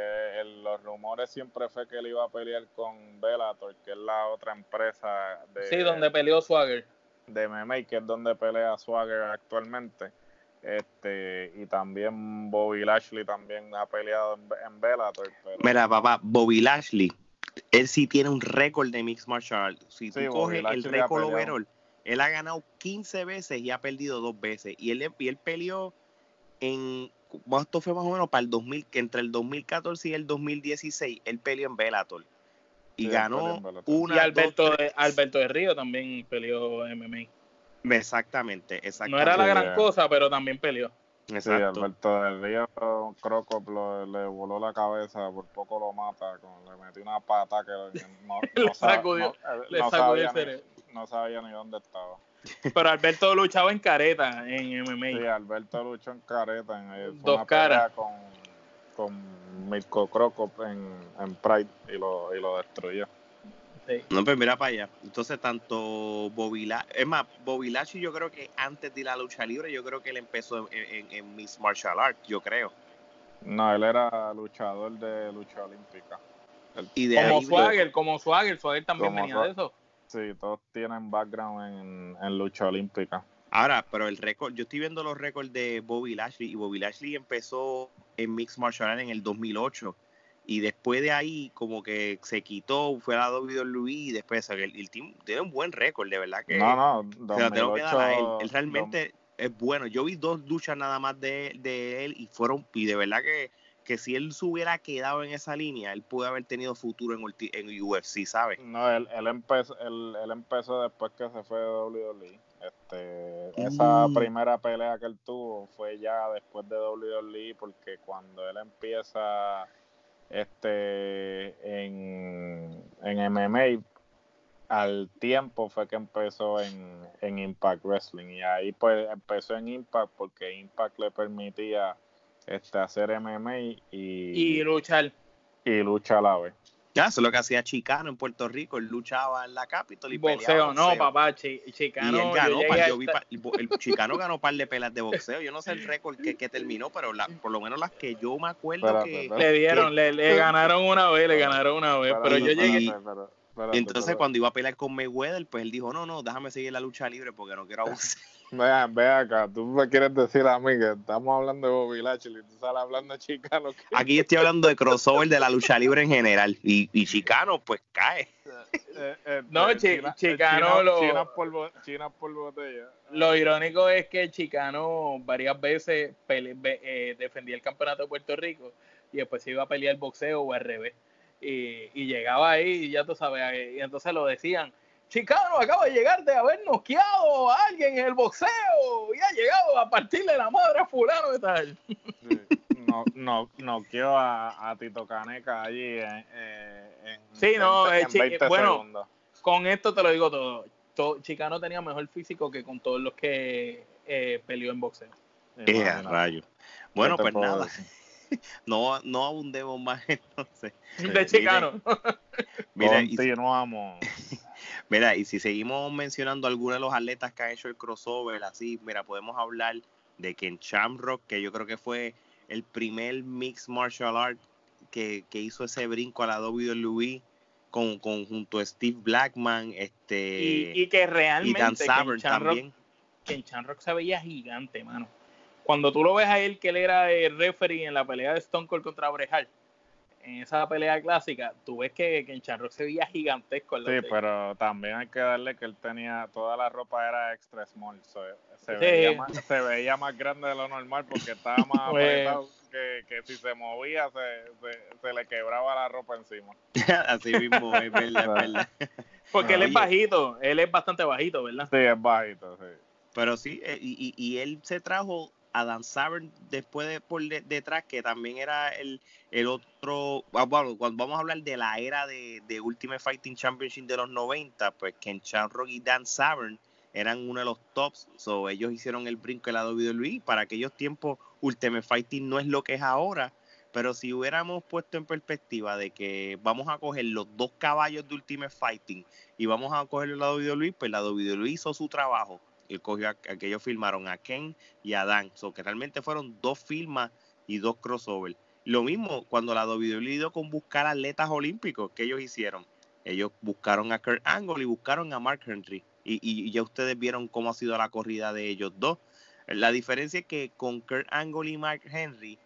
los rumores siempre fue que él iba a pelear con Bellator, que es la otra empresa de... Sí, donde peleó Swagger. De MMA, que es donde pelea Swagger actualmente este y también Bobby Lashley también ha peleado en, Bellator. Mira, papá, Bobby Lashley, él sí tiene un récord de Mixed Martial Arts. Si tú coges el récord overall, él ha ganado 15 veces y ha perdido dos veces. Y él, y él peleó en, esto fue más o menos para el 2000, que entre el 2014 y el 2016, él peleó en Bellator. Y ganó una. Y Alberto, de, Alberto de Río también peleó MMA. Exactamente, exactamente. No era la gran cosa, pero también peleó. Sí, Alberto del Río Croco le voló la cabeza, por poco lo mata, le metió una pata que no, [laughs] le sacudió, le sabía ni, no sabía ni dónde estaba. Pero Alberto luchaba en careta en MMA. Sí, Alberto luchó en careta. En, Dos caras. Con, con Mirko Croco en, en Pride y lo, y lo destruyó. No, pues mira para allá. Entonces, tanto Bobby es más, Bobby yo creo que antes de la lucha libre, yo creo que él empezó en, Miss Martial Arts, yo creo. No, él era luchador de lucha olímpica. y de como Swagger, como Swagger, Swagger también venía de eso. Sí, todos tienen background en, lucha olímpica. Ahora, pero el récord, yo estoy viendo los récords de Bobby Lashley y Bobby Lashley empezó en Mixed Martial Arts en el 2008 y después de ahí como que se quitó, fue a WWE y después el, el team tiene un buen récord, de verdad que... No, no, 2008, él. realmente es bueno. Yo vi dos luchas nada más de, de, él y fueron, y de verdad que, que si él se hubiera quedado en esa línea, él pudo haber tenido futuro en, en UFC, ¿sabes? No, él, él, empezó, él, él empezó después que se fue de WWE. Este, esa mm. primera pelea que él tuvo fue ya después de WWE porque cuando él empieza este en, en MMA al tiempo fue que empezó en, en, Impact Wrestling y ahí pues empezó en Impact porque Impact le permitía este hacer MMA y, y luchar y lucha a la vez eso es lo que hacía Chicano en Puerto Rico. Él luchaba en la Capitol y boxeo, peleaba no, papá. Chicano. Y él ganó, el, Chicano ganó un par de pelas de boxeo. Yo no sé el récord que, que terminó, pero la, por lo menos las que yo me acuerdo que. Le dieron, le, le, ganaron una vez, le ganaron una vez. pero yo llegué. entonces, cuando iba a pelear con Mayweather, pues él dijo: No, no, déjame seguir la lucha libre porque no quiero abusar. Vean, ve acá, tú me quieres decir a mí que estamos hablando de Bobby Lashley, tú sales hablando de Chicano. Aquí estoy hablando de crossover de la lucha libre en general y, y Chicano pues cae. Eh, eh, no, Chicano lo... China por, China por botella. Lo irónico es que Chicano varias veces eh, defendía el campeonato de Puerto Rico y después se iba a pelear boxeo o al revés. Y, y llegaba ahí y ya tú sabes, y entonces lo decían Chicano acaba de llegar de haber noqueado a alguien en el boxeo y ha llegado a partirle la madre a fulano y tal. No, no, noqueó a, a, Tito Caneca allí en, en Sí, no, en 20 bueno, segundos. con esto te lo digo todo. Chicano tenía mejor físico que con todos los que eh, peleó en boxeo. Eh, rayo. Bueno, pues nada. [laughs] No, no abundemos más [laughs] entonces. De Chicano. Mira, Continuamos. [laughs] Mira, y si seguimos mencionando algunos de los atletas que han hecho el crossover, así, mira, podemos hablar de Ken Shamrock, que yo creo que fue el primer mixed martial art que, hizo ese brinco a la WWE con, con junto a Steve Blackman, este y, que realmente y Dan Savern también. Ken Shamrock se veía gigante, mano. Cuando tú lo ves a él que él era el referee en la pelea de Stone Cold contra Bret en esa pelea clásica, tú ves que, que en Charrock se veía gigantesco. Sí, pero también hay que darle que él tenía, toda la ropa era extra small, se, veía más, se, veía más, grande de lo normal porque estaba más [laughs] pues apretado que, que, si se movía se, se, le quebraba la ropa encima. [laughs] Así mismo, es verdad, es verdad. [laughs] Porque él es bajito, él es bastante bajito, ¿verdad? Sí, es bajito, sí. Pero sí, eh, y, y, y él se trajo Dan Savern después de por detrás, que también era el, el otro, ah, bueno, cuando vamos a hablar de la era de, de Ultimate Fighting Championship de los 90, pues Ken Shamrock y Dan Savern eran uno de los tops, so, ellos hicieron el brinco de la WWE, para aquellos tiempos Ultimate Fighting no es lo que es ahora, pero si hubiéramos puesto en perspectiva de que vamos a coger los dos caballos de Ultimate Fighting y vamos a coger la WWE, pues la WWE hizo su trabajo a, que ellos filmaron a Ken y a Dan. So que realmente fueron dos filmas y dos crossovers. Lo mismo cuando la WWE dio con buscar atletas olímpicos que ellos hicieron. Ellos buscaron a Kurt Angle y buscaron a Mark Henry. Y, y, ya ustedes vieron cómo ha sido la corrida de ellos dos. La diferencia es que con Kurt Angle y Mark Henry,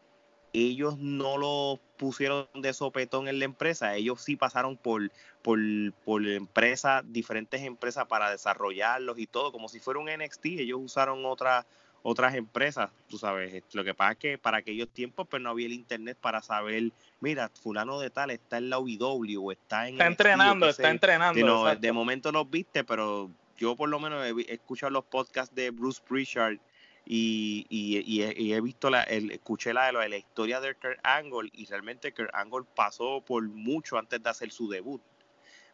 ellos no lo pusieron de sopetón en la empresa, ellos sí pasaron por, por, por empresas, diferentes empresas para desarrollarlos y todo, como si fuera un NXT, ellos usaron otras otras empresas, tú sabes, lo que pasa es que para aquellos tiempos pues no había el internet para saber, mira, fulano de tal está en la UW o está en... Está entrenando, está entrenando. de momento no viste, pero yo por lo menos he, escuchado los podcasts de Bruce Pritchard y, y, he, visto, la, el, escuché la, la historia de Kurt Angle y realmente Kurt Angle pasó por mucho antes de hacer su debut.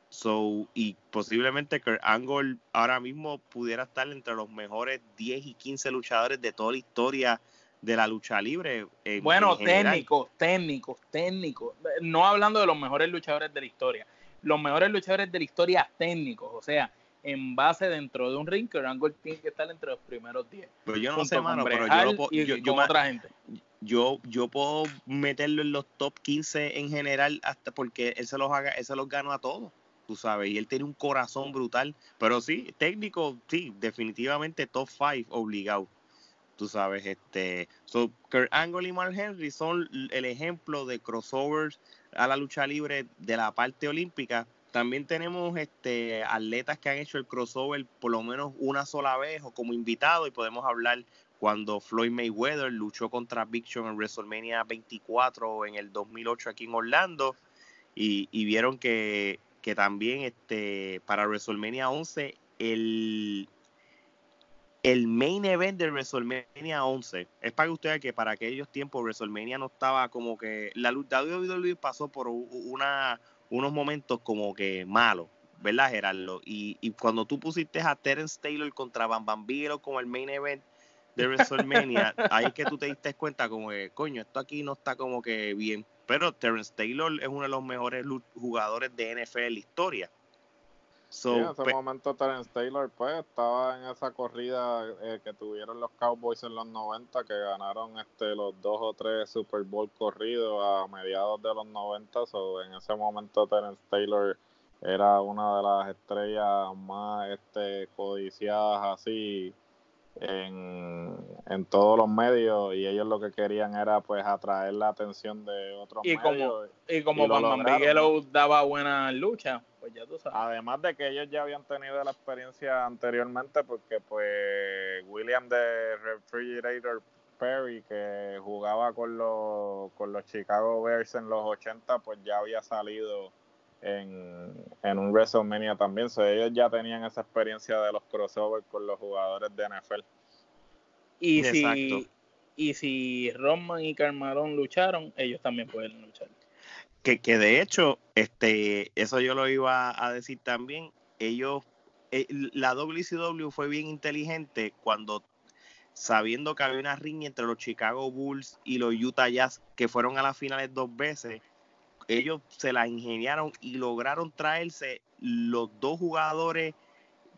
So, y posiblemente Kurt Angle ahora mismo pudiera estar entre los mejores 10 y 15 luchadores de toda la historia de la lucha libre. bueno, técnicos, técnicos, técnicos. No hablando de los mejores luchadores de la historia. Los mejores luchadores de la historia técnicos. O sea, en base dentro de un ring, que Angle tiene que estar entre los primeros 10. Pero yo no sé, mano, pero yo, yo, yo, otra gente. Yo, yo puedo meterlo en los top 15 en general hasta porque él se los haga, él se los ganó a todos, tú sabes, y él tiene un corazón brutal, pero sí, técnico, sí, definitivamente top 5 obligado. Tú sabes, este, so, Kurt Angle y Mark Henry son el ejemplo de crossovers a la lucha libre de la parte olímpica, también tenemos este atletas que han hecho el crossover por lo menos una sola vez o como invitado y podemos hablar cuando Floyd Mayweather luchó contra Big Show en WrestleMania 24 en el 2008 aquí en Orlando y, vieron que, que, también este para WrestleMania 11 el el main event de WrestleMania 11 es para que ustedes que para aquellos tiempos WrestleMania no estaba como que la WWE pasó por una unos momentos como que malos, ¿verdad, Gerardo? Y, y cuando tú pusiste a Terence Taylor contra Bam Bam como el main event de WrestleMania, [laughs] ahí es que tú te diste cuenta como que, coño, esto aquí no está como que bien. Pero Terence Taylor es uno de los mejores jugadores de NFL en la historia. En ese momento Terence Taylor pues estaba en esa corrida eh, que tuvieron los Cowboys en los 90 que ganaron este los dos o tres Super Bowl corridos a mediados de los 90 so, en ese momento Terence Taylor era una de las estrellas más este codiciadas así en, en todos los medios y ellos lo que querían era pues atraer la atención de otros y medios. Como, y como cuando Miguel daba buena lucha, pues ya tú sabes. Además de que ellos ya habían tenido la experiencia anteriormente porque pues William de Refrigerator Perry que jugaba con los, con los Chicago Bears en los 80 pues ya había salido en, en un WrestleMania también. So, ellos ya tenían esa experiencia de los crossovers con los jugadores de NFL. Y si, y si Roman y Carmalón lucharon, ellos también pueden luchar. Que, que de hecho, este, eso yo lo iba a decir también. Ellos, eh, la WCW fue bien inteligente cuando sabiendo que había una riña entre los Chicago Bulls y los Utah Jazz que fueron a las finales dos veces, ellos se la ingeniaron y lograron traerse los dos jugadores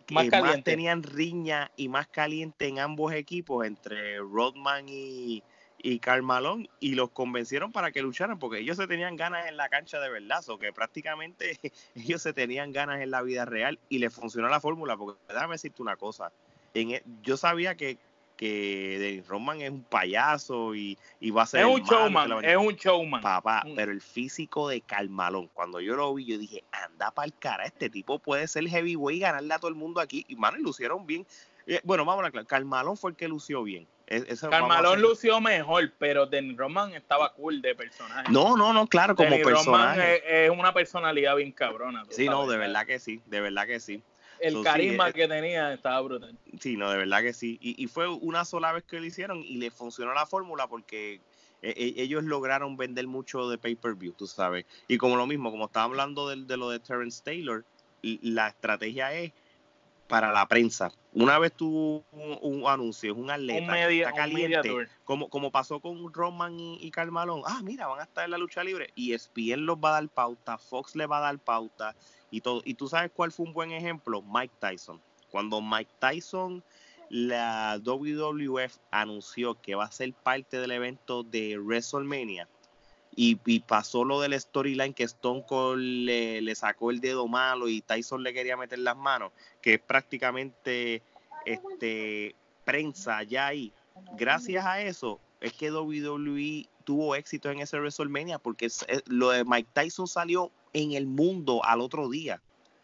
que más, tenían riña y más caliente en ambos equipos, entre Rodman y, y Malone, y los convencieron para que lucharan, porque ellos se tenían ganas en la cancha de verdad, o que prácticamente [laughs] ellos se tenían ganas en la vida real y les funcionó la fórmula, porque déjame decirte una cosa, en, e, yo sabía que que Dennis Roman es un payaso y, va a ser. Es un showman, es un showman. Papá, pero el físico de Carmalón, cuando yo lo vi, yo dije, anda para el cara, este tipo puede ser heavyweight y ganarle a todo el mundo aquí. Y mano, lucieron bien. Eh, bueno, vamos a ver, Carmalón fue el que lució bien. Carmalón lució mejor, pero Dennis Roman estaba cool de personaje. No, no, no, claro, como personaje. es, una personalidad bien cabrona. Sí, no, de verdad que sí, de verdad que sí el carisma eh, que tenía estaba brutal. Sí, no, de verdad que sí. Y, fue una sola vez que lo hicieron y le funcionó la fórmula porque eh, eh, ellos lograron vender mucho de pay-per-view, tú sabes. Y como lo mismo, como estaba hablando de, de lo de Terrence Taylor, la estrategia es para la prensa. Una vez tuvo un, anuncio, es un atleta está caliente, como, como pasó con Roman y, y Carmalón, ah, mira, van a estar en la lucha libre, y ESPN los va a dar pauta, Fox le va a dar pauta, y todo. Y tú sabes cuál fue un buen ejemplo, Mike Tyson. Cuando Mike Tyson, la WWF anunció que va a ser parte del evento de WrestleMania, y, pasó lo del storyline que Stone Cold le, sacó el dedo malo y Tyson le quería meter las manos, que es prácticamente este prensa ya ahí. Gracias a eso es que WWE tuvo éxito en ese WrestleMania porque lo de Mike Tyson salió en el mundo al otro día.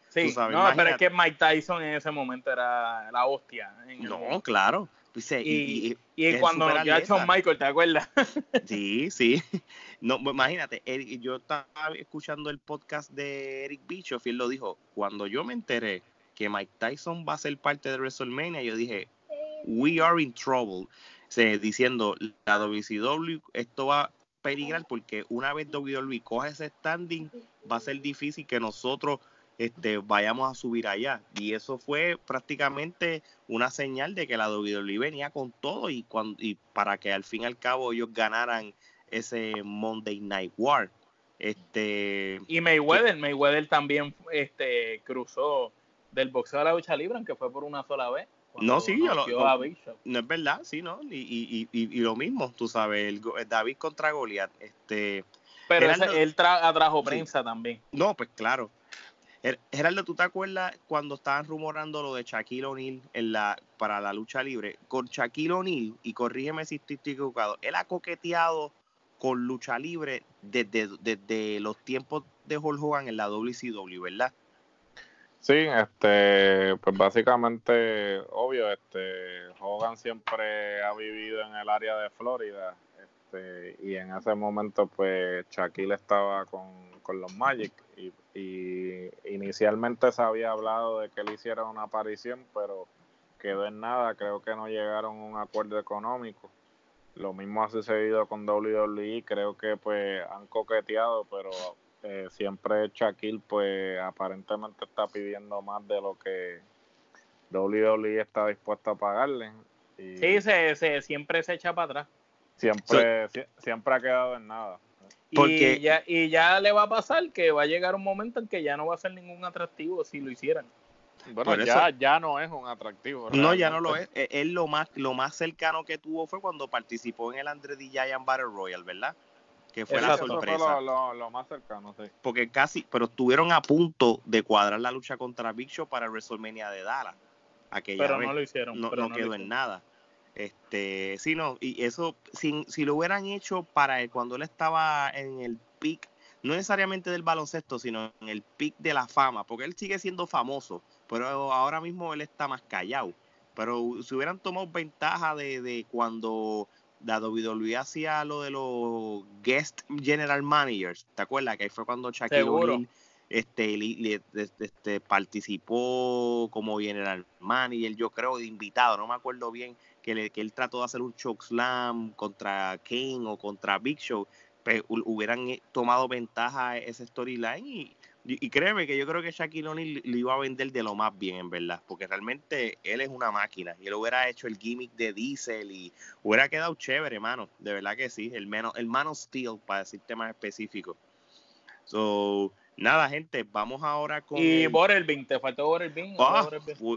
Sí, no, pero es que Mike Tyson en ese momento era la hostia. no, claro y, cuando ya Shawn Michael, ¿te acuerdas? [laughs] sí, sí. No, imagínate, yo estaba escuchando el podcast de Eric Bischoff y él lo dijo, cuando yo me enteré que Mike Tyson va a ser parte de WrestleMania, yo dije, we are in trouble. diciendo, la WCW, esto va a peligrar porque una vez WWE coge ese standing, va a ser difícil que nosotros este, vayamos a subir allá. Y eso fue prácticamente una señal de que la WWE venía con todo y, cuando, y para que al fin y al cabo ellos ganaran ese Monday Night War. Este, y Mayweather, Mayweather también este, cruzó del boxeo a la lucha libre, aunque fue por una sola vez. No, sí, yo lo, no, es verdad, sí, ¿no? Y, y, y, lo mismo, tú sabes, el, David contra Goliath, este... Pero él atrajo prensa también. No, pues claro, Gerardo, ¿tú te acuerdas cuando estaban rumorando lo de Shaquille O'Neal para la lucha libre? Con Shaquille O'Neal, y corrígeme si estoy equivocado, él ha coqueteado con lucha libre desde, desde los tiempos de Hulk Hogan en la WCW, ¿verdad? Sí, este, pues básicamente, obvio, este, Hogan siempre ha vivido en el área de Florida, este, y en ese momento, pues, Shaquille estaba con, con los Magic, y y inicialmente se había hablado de que él hiciera una aparición, pero quedó en nada, creo que no llegaron a un acuerdo económico. Lo mismo ha sucedido con WWE, creo que pues han coqueteado, pero eh, siempre Shaquille pues aparentemente está pidiendo más de lo que WWE está dispuesto a pagarle. Y sí, se, siempre se echa para atrás. Siempre, siempre ha quedado en nada. Y, ya, y ya le va a pasar que va a llegar un momento en que ya no va a ser ningún atractivo si lo hicieran. Bueno, ya, ya no es un atractivo. No, ya no lo es. E, él lo más, lo más cercano que tuvo fue cuando participó en el Andre the Giant Battle Royal, ¿verdad? Que fue la sorpresa. lo, más cercano, sí. Porque casi, pero estuvieron a punto de cuadrar la lucha contra Big Show para WrestleMania de Dallas. pero no lo hicieron. No, quedó en nada. Este, sí, no, y eso, si, si lo hubieran hecho para él cuando él estaba en el pic, no necesariamente del baloncesto, sino en el pic de la fama, porque él sigue siendo famoso, pero ahora mismo él está más callado. Pero si hubieran tomado ventaja de, de cuando la WWE hacía lo de los guest general managers, ¿te acuerdas? Que ahí fue cuando Shaquille O'Neal este, este, participó como general manager, yo creo, de invitado, no me acuerdo bien, que, que él trató de hacer un chokeslam contra Kane o contra Big Show, pues, hubieran eh, tomado ventaja ese storyline y, y, créeme que yo creo que Shaquille O'Neal lo iba a vender de lo más bien, en verdad, porque realmente él es una máquina y él hubiera hecho el gimmick de Diesel y hubiera quedado chévere, hermano, de verdad que sí, el, menos, el Man of Steel, para decirte más específico. So, Nada, gente, vamos ahora con. Y el... ¿te faltó Borelbin? Ah,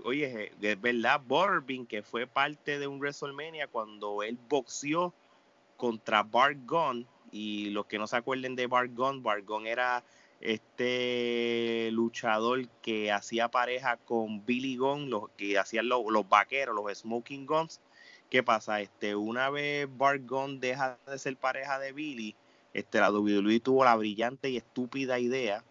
oye, es verdad, Borelbin, que fue parte de un WrestleMania cuando él boxeó contra Bart Gunn. Y los que no se acuerden de Bart Gunn, Bart Gunn era este luchador que hacía pareja con Billy Gunn, los que hacían los, los vaqueros, los Smoking Guns. ¿Qué pasa? Este, una vez Bart Gunn deja de ser pareja de Billy, este, la WWE tuvo la brillante y estúpida idea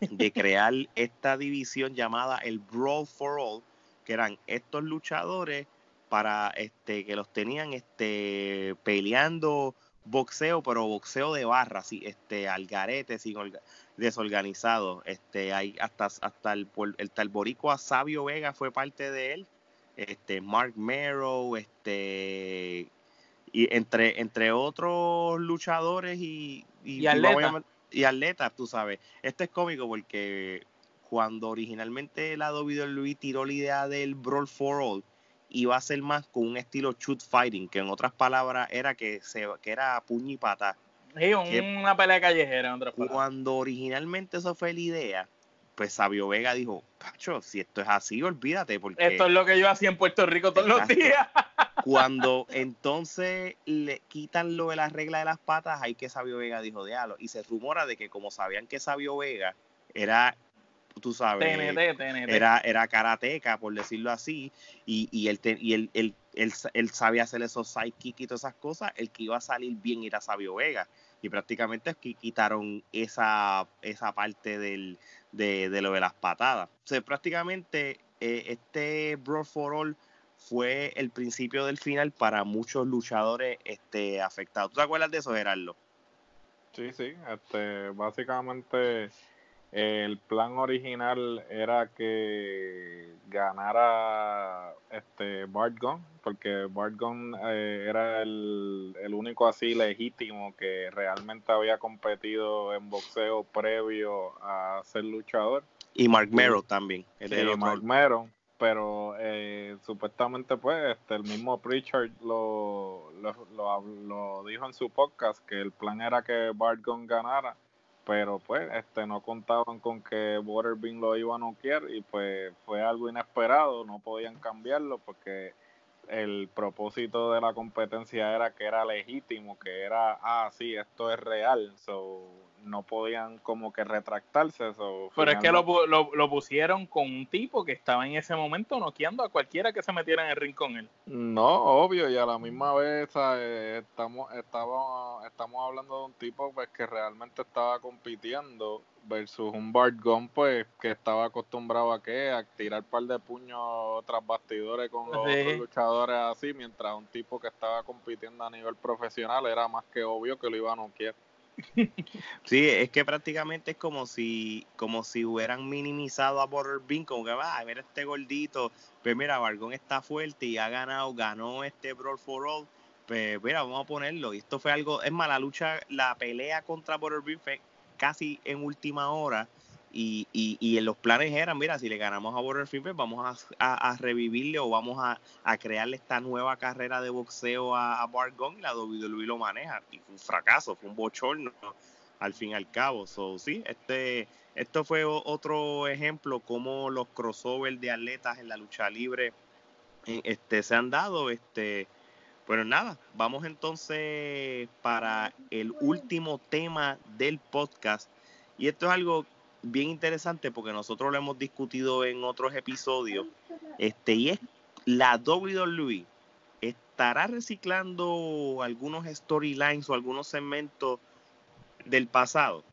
de crear [laughs] esta división llamada el Brawl for All, que eran estos luchadores para este que los tenían este peleando boxeo, pero boxeo de barra, así, este, al garete, desorganizado. Este, hay hasta, hasta el, el talboricua Sabio Vega fue parte de él. Este, Mark Merrow, este, y entre, entre otros luchadores y, y, atletas. y atletas, tú sabes. Este es cómico porque cuando originalmente la WWE tiró la idea del Brawl for All, iba a ser más con un estilo shoot fighting, que en otras palabras era que, se, que era puño y pata. Sí, una pelea callejera, en otras Cuando originalmente eso fue la idea, pues Sabio Vega dijo, Pacho, si esto es así, olvídate, porque... Esto es lo que yo hacía en Puerto Rico todos los días. [laughs] Cuando entonces le quitan lo de la regla de las patas, hay que Sabio Vega dijo, diablo. Y se rumora de que como sabían que Sabio Vega era, tú sabes, Era, era karateca, por decirlo así, y, y, él, y él, él, él, sabía hacer esos sidekick y todas esas cosas, el que iba a salir bien era Sabio Vega. Y prácticamente quitaron esa, esa parte del, de, de lo de las patadas. O sea, prácticamente eh, este Brawl for All fue el principio del final para muchos luchadores este, afectados. ¿Tú te acuerdas de eso, Gerardo? Sí, sí. Este, básicamente el plan original era que ganara este Bart Gunn, porque Bart Gunn eh, era el, único así legítimo que realmente había competido en boxeo previo a ser luchador. Y Mark Mero también. y Mark pero eh, supuestamente pues este, el mismo Pritchard lo, lo, lo, dijo en su podcast que el plan era que Bart Gunn ganara pero pues este no contaban con que Waterbean lo iba a noquear y pues fue algo inesperado, no podían cambiarlo porque el propósito de la competencia era que era legítimo, que era, ah, sí, esto es real, so no podían como que retractarse. eso Pero es que lo, lo, pusieron con un tipo que estaba en ese momento noqueando a cualquiera que se metiera en el ring con él. No, obvio, y a la misma vez estamos, estamos, estamos hablando de un tipo pues que realmente estaba compitiendo versus un Bart Gunn pues que estaba acostumbrado a qué, a tirar par de puños tras bastidores con los otros luchadores así, mientras un tipo que estaba compitiendo a nivel profesional era más que obvio que lo iba a noquear. Sí, es que prácticamente es como si, como si hubieran minimizado a Border Bean, como que va a ver este gordito, pues mira, Vargón está fuerte y ha ganado, ganó este Brawl for All, pues mira, vamos a ponerlo. Y esto fue algo, es más, la lucha, la pelea contra Border Bean fue casi en última hora y, y, y, los planes eran, mira, si le ganamos a Border Fever, vamos a, revivirle o vamos a, crearle esta nueva carrera de boxeo a, a Bargon y la WWE lo maneja. Y fue un fracaso, fue un bochorno al fin y al cabo. So, sí, este, esto fue otro ejemplo como los crossovers de atletas en la lucha libre eh, este, se han dado. Este, bueno, nada, vamos entonces para el último tema del podcast. Y esto es algo bien interesante porque nosotros lo hemos discutido en otros episodios. Este, y es la WWE estará reciclando algunos storylines o algunos segmentos del pasado.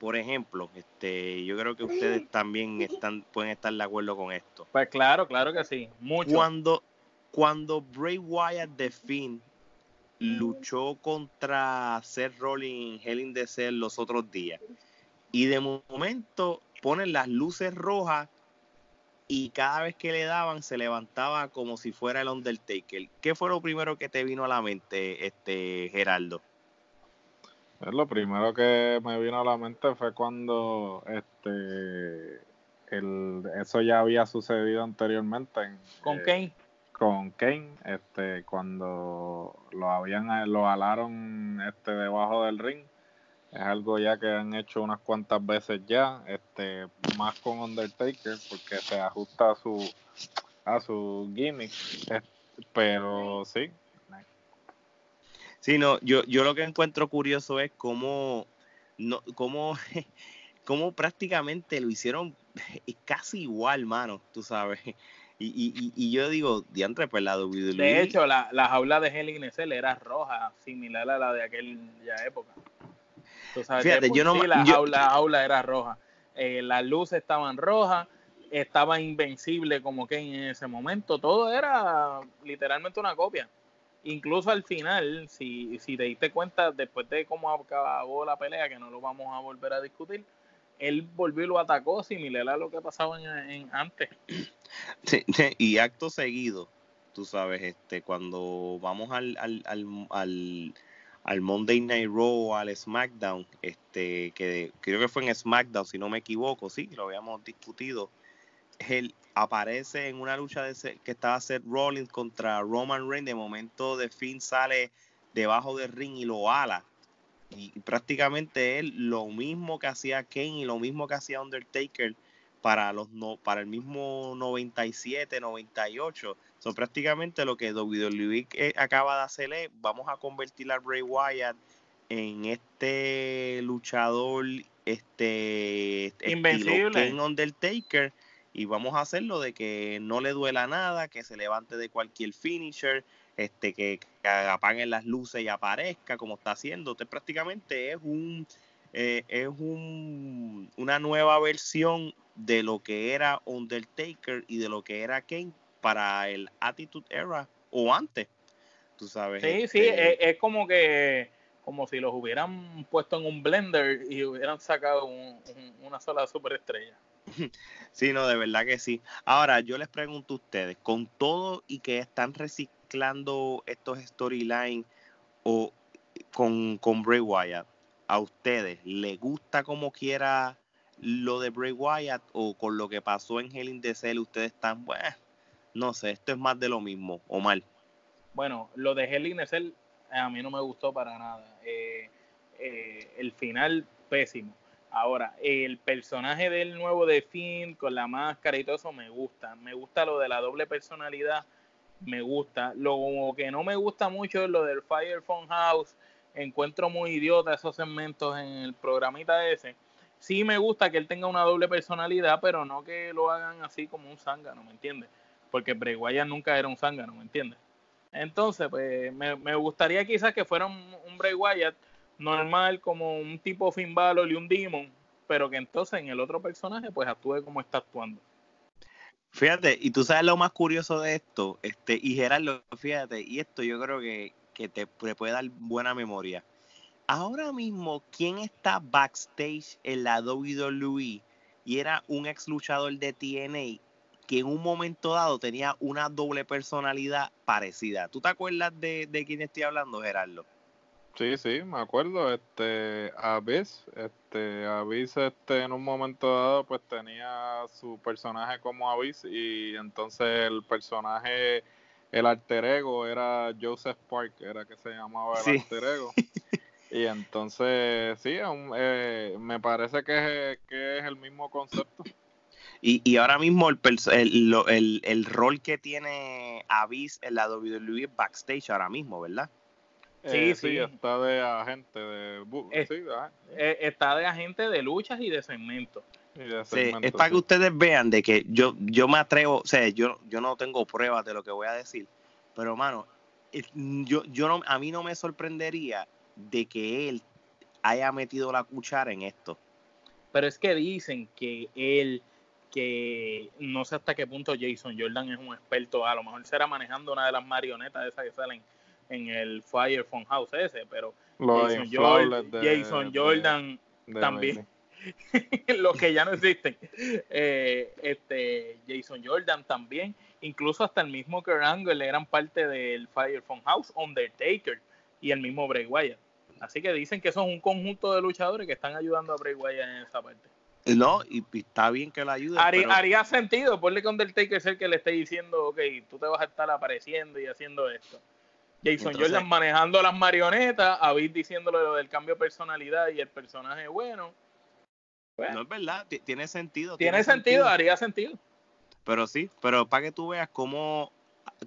Por ejemplo, este, yo creo que ustedes también están, pueden estar de acuerdo con esto. Pues claro, claro que sí. Mucho. Cuando, cuando Bray Wyatt de Finn luchó contra Seth Rollins en Hell in the Cell los otros días, y de momento ponen las luces rojas y cada vez que le daban se levantaba como si fuera el Undertaker. ¿Qué fue lo primero que te vino a la mente, este Geraldo? Pues lo primero que me vino a la mente fue cuando este el, eso ya había sucedido anteriormente. ¿Con eh, Kane? Con Kane, este, cuando lo habían, lo alaron este, debajo del ring. Es algo ya que han hecho unas cuantas veces ya, este, más con Undertaker, porque se ajusta a su, a su gimmick. pero sí. Sí, no, yo, yo lo que encuentro curioso es cómo, no, cómo, [laughs] cómo prácticamente lo hicieron [laughs] casi igual, mano, tú sabes. Y, y, y yo digo, diantre, pues la WWE. De hecho, la, la jaula de Hell in era roja, similar a la de aquella época. Tú sabes, Fíjate, yo no, la, jaula, era roja. Eh, las luces estaban rojas, estaba invencible como que en ese momento. Todo era literalmente una copia. Incluso al final, si, si te diste cuenta, después de cómo acabó la pelea, que no lo vamos a volver a discutir, él volvió y lo atacó similar a lo que pasaba en, antes. Sí, y acto seguido, tú sabes, este, cuando vamos al, al, al, al, Monday Night Raw, al SmackDown, este, que creo que fue en SmackDown, si no me equivoco, sí, lo habíamos discutido. Él aparece en una lucha de que estaba Seth Rollins contra Roman Reigns. De momento, de fin sale debajo del ring y lo ala y prácticamente él lo mismo que hacía Kane y lo mismo que hacía Undertaker para los no, para el mismo 97, 98. Son prácticamente lo que WWE acaba de hacerle, vamos a convertir a Bray Wyatt en este luchador este invencible Kane Undertaker y vamos a hacerlo de que no le duela nada, que se levante de cualquier finisher, este, que, apaguen las luces y aparezca como está haciendo. Usted prácticamente es un eh, es un, una nueva versión de lo que era Undertaker y de lo que era Kane para el Attitude Era o antes. Tú sabes. Sí, sí, este es, como que como si los hubieran puesto en un blender y hubieran sacado una sola superestrella. [laughs] Sí, no, de verdad que sí. Ahora, yo les pregunto a ustedes, con todo y que están reciclando estos storylines o con, con Bray Wyatt, ¿a ustedes les gusta como quiera lo de Bray Wyatt o con lo que pasó en Hell in the Cell ustedes están, bueno, no sé, esto es más de lo mismo o mal? Bueno, lo de in the Cell a mí no me gustó para nada. Eh, eh, el final, pésimo. Ahora, el personaje del nuevo de Finn con la máscara y todo eso me gusta. Me gusta lo de la doble personalidad me gusta. Lo que no me gusta mucho es lo del Fire Phone House. Encuentro muy idiota esos segmentos en el programita ese. Sí me gusta que él tenga una doble personalidad, pero no que lo hagan así como un zángano, ¿me entiendes? Porque Bray Wyatt nunca era un zángano, ¿me entiendes? Entonces, pues me, gustaría quizás que fuera un, Bray Wyatt normal, como un tipo Finn Balor y un Demon, pero que entonces en el otro personaje pues actúe como está actuando. Fíjate, y tú sabes lo más curioso de esto, este, y Gerardo, fíjate, y esto yo creo que, te, te, puede dar buena memoria. Ahora mismo, ¿quién está backstage en la WWE? Y era un ex luchador de TNA que en un momento dado tenía una doble personalidad parecida. ¿Tú te acuerdas de, de quién estoy hablando, Gerardo? Sí, sí, me acuerdo. Este, Abyss, este, Abyss, este, en un momento dado, pues tenía su personaje como Abyss y entonces el personaje, el alter ego era Joseph Park, era que se llamaba el alter ego. [laughs] Y entonces, sí, eh, me parece que es, que es el mismo concepto. Y, y ahora mismo el, el, el, el rol que tiene Abyss en la WWE backstage ahora mismo, ¿verdad? Sí, eh, sí, está de agente de, eh, está de agente de luchas y de segmentos. Sí, es para que ustedes vean de que yo yo me atrevo, o sea, yo yo no tengo pruebas de lo que voy a decir, pero mano, yo yo no a mí no me sorprendería de que él haya metido la cuchara en esto. Pero es que dicen que él que no sé hasta qué punto Jason Jordan es un experto, a lo mejor será manejando una de las marionetas esas que salen en el Fire House ese, pero Jason, Jordan, también, [laughs] los que ya no existen. Eh, este, Jason Jordan también, incluso hasta el mismo Kurt Angle eran parte del Fire From House, Undertaker y el mismo Bray Wyatt. Así que dicen que son un conjunto de luchadores que están ayudando a Bray Wyatt en esa parte. No, y, está bien que lo ayuden. Haría, sentido, ponle que Undertaker es el que le esté diciendo, ok, tú te vas a estar apareciendo y haciendo esto. Jason Jordan manejando las marionetas, Avid diciéndole lo del cambio de personalidad y el personaje bueno. No es verdad, tiene sentido. Tiene, sentido, haría sentido. Pero sí, pero para que tú veas cómo,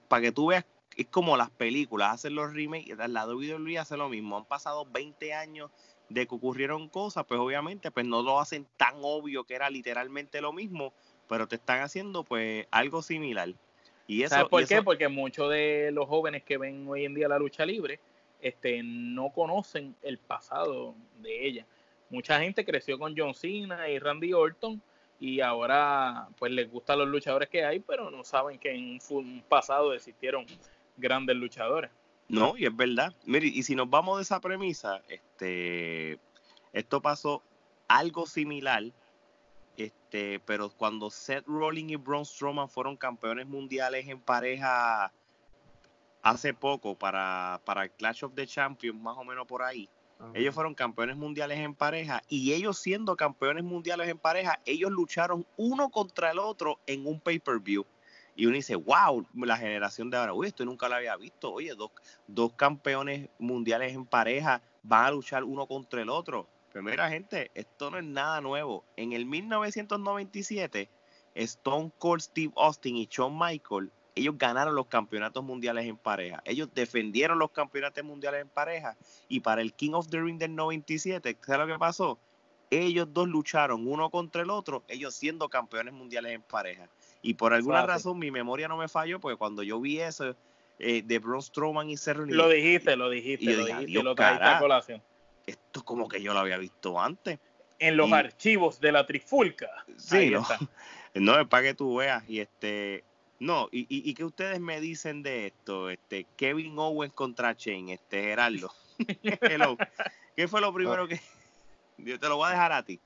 para que tú veas, es como las películas, hacen los remakes, de WWE hace lo mismo. Han pasado 20 años de que ocurrieron cosas, pues obviamente pues no lo hacen tan obvio que era literalmente lo mismo, pero te están haciendo pues algo similar. Y eso, ¿Sabes por qué? Porque muchos de los jóvenes que ven hoy en día la lucha libre este, no conocen el pasado de ella. Mucha gente creció con John Cena y Randy Orton y ahora pues les gustan los luchadores que hay, pero no saben que en un pasado existieron grandes luchadores. No, y es verdad. Mire, y si nos vamos de esa premisa, este, esto pasó algo similar, este, pero cuando Seth Rollins y Braun Strowman fueron campeones mundiales en pareja hace poco para, para el Clash of the Champions, más o menos por ahí. Ellos fueron campeones mundiales en pareja y ellos siendo campeones mundiales en pareja, ellos lucharon uno contra el otro en un pay-per-view. Y uno dice, wow, la generación de ahora, uy, esto nunca lo había visto. Oye, dos, dos campeones mundiales en pareja van a luchar uno contra el otro. Pero mira, gente, esto no es nada nuevo. En el 1997, Stone Cold Steve Austin y Shawn Michael, ellos ganaron los campeonatos mundiales en pareja. Ellos defendieron los campeonatos mundiales en pareja. Y para el King of the Ring del 97, ¿sabes lo que pasó? Ellos dos lucharon uno contra el otro, ellos siendo campeones mundiales en pareja. Y por alguna razón mi memoria no me falló, porque cuando yo vi eso eh, de Braun Strowman y Cerro Lo dijiste, lo dijiste, lo dijiste, lo colación. Esto como que yo lo había visto antes. En los archivos de la trifulca. Sí, no, [laughs] no, es para que tú veas. Y este, no, y, y, qué ustedes me dicen de esto, este, Kevin Owens contra Shane, este Gerardo. [laughs] ¿Qué fue lo primero que [laughs] yo te lo voy a dejar a ti?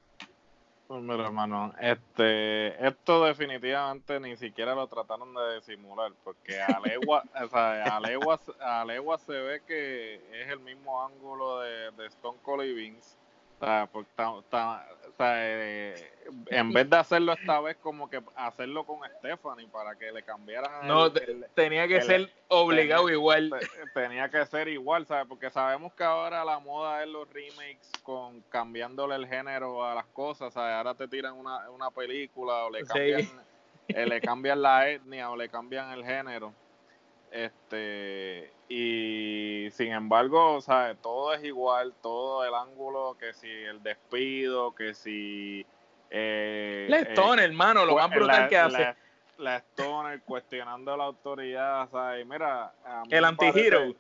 Pues mira, hermano, este, esto definitivamente ni siquiera lo trataron de disimular, porque a legua, [laughs] o sea, a legua, a legua se ve que es el mismo ángulo de, de Stone Cold y Vince. O sea, porque eh, en vez de hacerlo esta vez, como que hacerlo con Stephanie para que le cambiaran. No, tenía que ser obligado igual. Tenía que ser igual, ¿sabes? Porque sabemos que ahora la moda es los remakes con cambiándole el género a las cosas, ¿sabes? Ahora te tiran una, una película o le cambian, eh, le cambian la etnia o le cambian el género. Este, y sin embargo, o todo es igual, todo el ángulo, que si el despido, que si... Eh, la Stone, eh, hermano, lo más brutal que hace. La, Stone cuestionando la autoridad, ¿sabes? Mira... El anti-hero.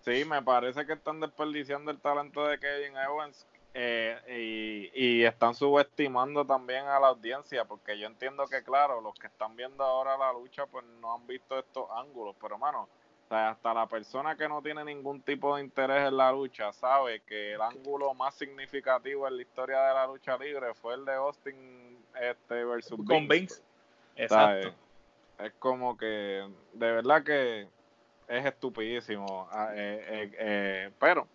Sí, me parece que están desperdiciando el talento de Kevin Owens eh, y, están subestimando también a la audiencia, porque yo entiendo que, claro, los que están viendo ahora la lucha, pues no han visto estos ángulos, pero, mano, hasta la persona que no tiene ningún tipo de interés en la lucha sabe que el ángulo más significativo en la historia de la lucha libre fue el de Austin este, versus Con Vince. Exacto. Es como que, de verdad que es estupidísimo, ah, eh, eh, pero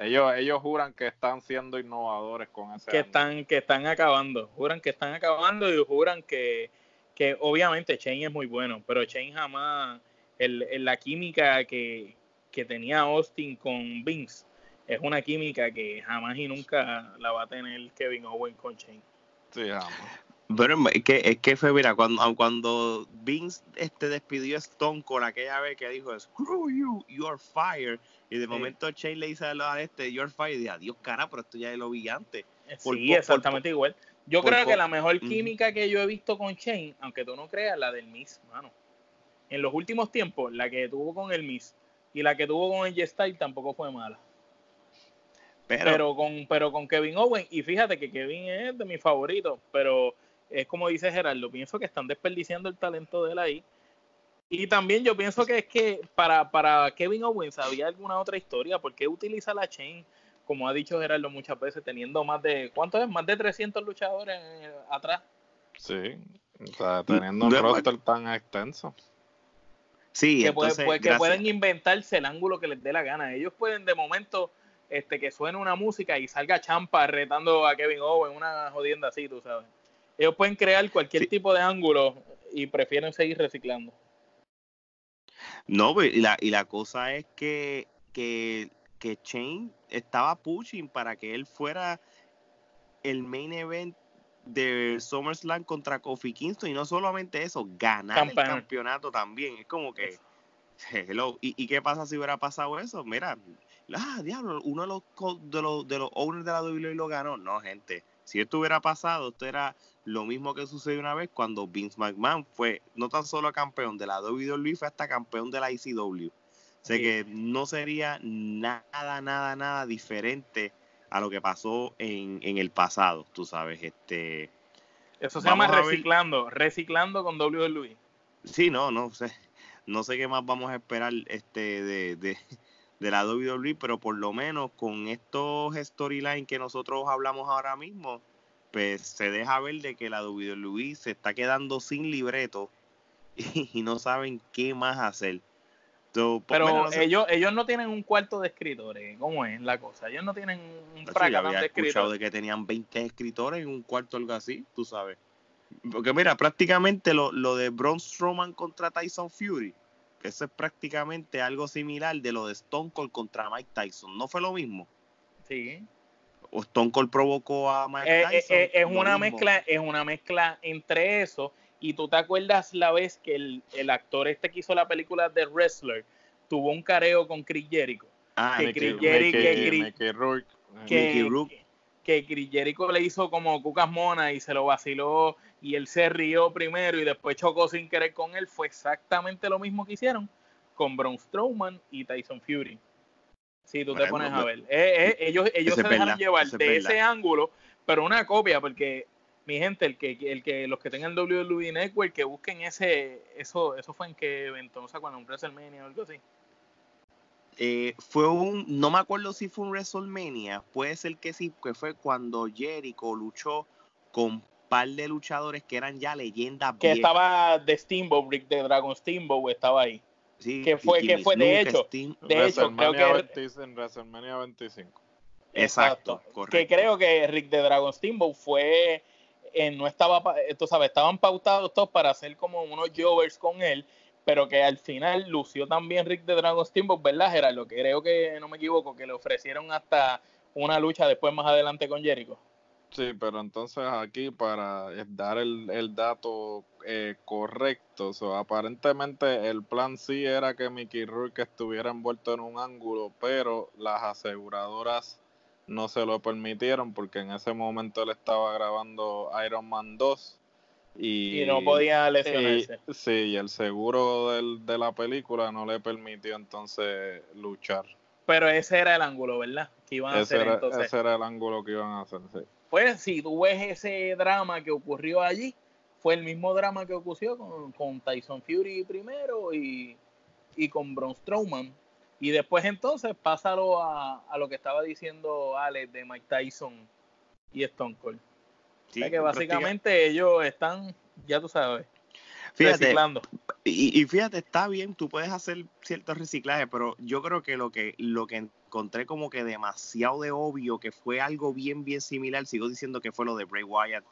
ellos, ellos juran que están siendo innovadores con ese. Que están, que están acabando. Juran que están acabando y juran que, que obviamente Shane es muy bueno, pero Shane jamás. El, la química que, tenía Austin con Vince es una química que jamás y nunca la va a tener Kevin Owens con Shane. Sí, jamás. Pero es que, es que fue, mira, cuando, cuando Vince este, despidió a Stone con aquella vez que dijo, screw you, you are fired, y de momento Shane le dice a este, you're fired, y dice, adiós, cara, pero esto ya lo vi antes. sí, exactamente igual. Yo creo que la mejor química que yo he visto con Shane, aunque tú no creas, la del Miss, mano. En los últimos tiempos, la que tuvo con el Miss y la que tuvo con el J-Style tampoco fue mala. Pero, pero, con, pero con Kevin Owen, y fíjate que Kevin es de mis favoritos, pero es como dice Gerardo, pienso que están desperdiciando el talento de él ahí. Y también yo pienso que es que para, para Kevin Owens había alguna otra historia, porque utiliza la chain como ha dicho Gerardo muchas veces, teniendo más de, ¿cuánto es? Más de 300 luchadores atrás. Sí, o sea, teniendo un roster tan extenso. Sí, que, pues, que pueden inventarse el ángulo que les dé la gana. Ellos pueden de momento este que suene una música y salga Champa retando a Kevin Owens, una jodienda así, tú sabes. Ellos pueden crear cualquier tipo de ángulo y prefieren seguir reciclando. No, pues, y la, y la cosa es que, que, que Shane estaba pushing para que él fuera el main event de SummerSlam contra Kofi Kingston y no solamente eso, ganar el campeonato también. Es como que, hello, ¿Y, qué pasa si hubiera pasado eso? Mira, ah, diablo, uno de los, de los, de los owners de la WWE lo ganó. No, gente, si esto hubiera pasado, esto era lo mismo que sucedió una vez cuando Vince McMahon fue no tan solo campeón de la WWE, fue hasta campeón de la ICW. O sea que no sería nada, nada, nada diferente a lo que pasó en, en el pasado, tú sabes, este... Eso se llama reciclando, reciclando con WWE. Sí, no, no sé, no sé qué más vamos a esperar este de, de, de la WWE, pero por lo menos con estos storylines que nosotros hablamos ahora mismo, pues se deja ver de que la WWE se está quedando sin libreto [laughs] y no saben qué más hacer. Pues, pero ellos, ellos no tienen un cuarto de escritores, ¿cómo es la cosa? Ellos no tienen un fracatán de escritores. de que tenían 20 escritores en un cuarto algo así, tú sabes. Porque mira, prácticamente lo, lo de Braun Strowman contra Tyson Fury, eso es prácticamente algo similar de lo de Stone Cold contra Mike Tyson, ¿no fue lo mismo? Sí. O Stone Cold provocó a Mike eh, eh, Tyson. Eh, es una mezcla, es una mezcla entre eso y tú te acuerdas la vez que el, actor este que hizo la película de Wrestler tuvo un careo con Chris Jericho. Ah, que Chris Jericho, que, Chris Jericho le hizo como cucas monas y se lo vaciló y él se rió primero y después chocó sin querer con él. Fue exactamente lo mismo que hicieron con Braun Strowman y Tyson Fury. Si tú te pones a ver. Eh, eh, ellos ellos se dejaron llevar de ese ángulo, pero una copia, porque mi gente, el que, el que los que tengan WWE Network, que busquen ese, eso, eso fue en qué evento, o sea, cuando un WrestleMania o algo así. Eh, fue un, no me acuerdo si fue un WrestleMania, puede ser que sí, que fue cuando Jericho luchó con un par de luchadores que eran ya leyendas. Que estaba de Steamboat, Rick de Dragon Steamboat estaba ahí. Sí, que fue, que fue de hecho, de hecho, creo que en WrestleMania 25. Exacto, correcto. Que creo que Rick de Dragon Steamboat fue eh, no estaba, tú sabes, estaban pautados todos para hacer como unos jovers con él, pero que al final lució también Rick de Dragon Steamboat, ¿verdad, Lo Que creo que, no me equivoco, que le ofrecieron hasta una lucha después más adelante con Jericho. Sí, pero entonces aquí para dar el, dato eh, correcto, aparentemente el plan sí era que Mickey Rourke estuviera envuelto en un ángulo, pero las aseguradoras no se lo permitieron porque en ese momento él estaba grabando Iron Man 2 y, no podía lesionarse. sí, y el seguro del, de la película no le permitió entonces luchar. Pero ese era el ángulo, ¿verdad? Que iban a ese hacer entonces. Ese era el ángulo que iban a hacer, sí. Pues si tú ves ese drama que ocurrió allí, fue el mismo drama que ocurrió con, con Tyson Fury primero y, y con Braun Strowman y después entonces pásalo a, a lo que estaba diciendo Alex de Mike Tyson y Stone Cold. Sí, que básicamente ellos están, ya tú sabes, reciclando. Y, y, fíjate, está bien, tú puedes hacer ciertos reciclajes, pero yo creo que lo que lo que encontré como que demasiado de obvio, que fue algo bien, bien similar, sigo diciendo que fue lo de Bray Wyatt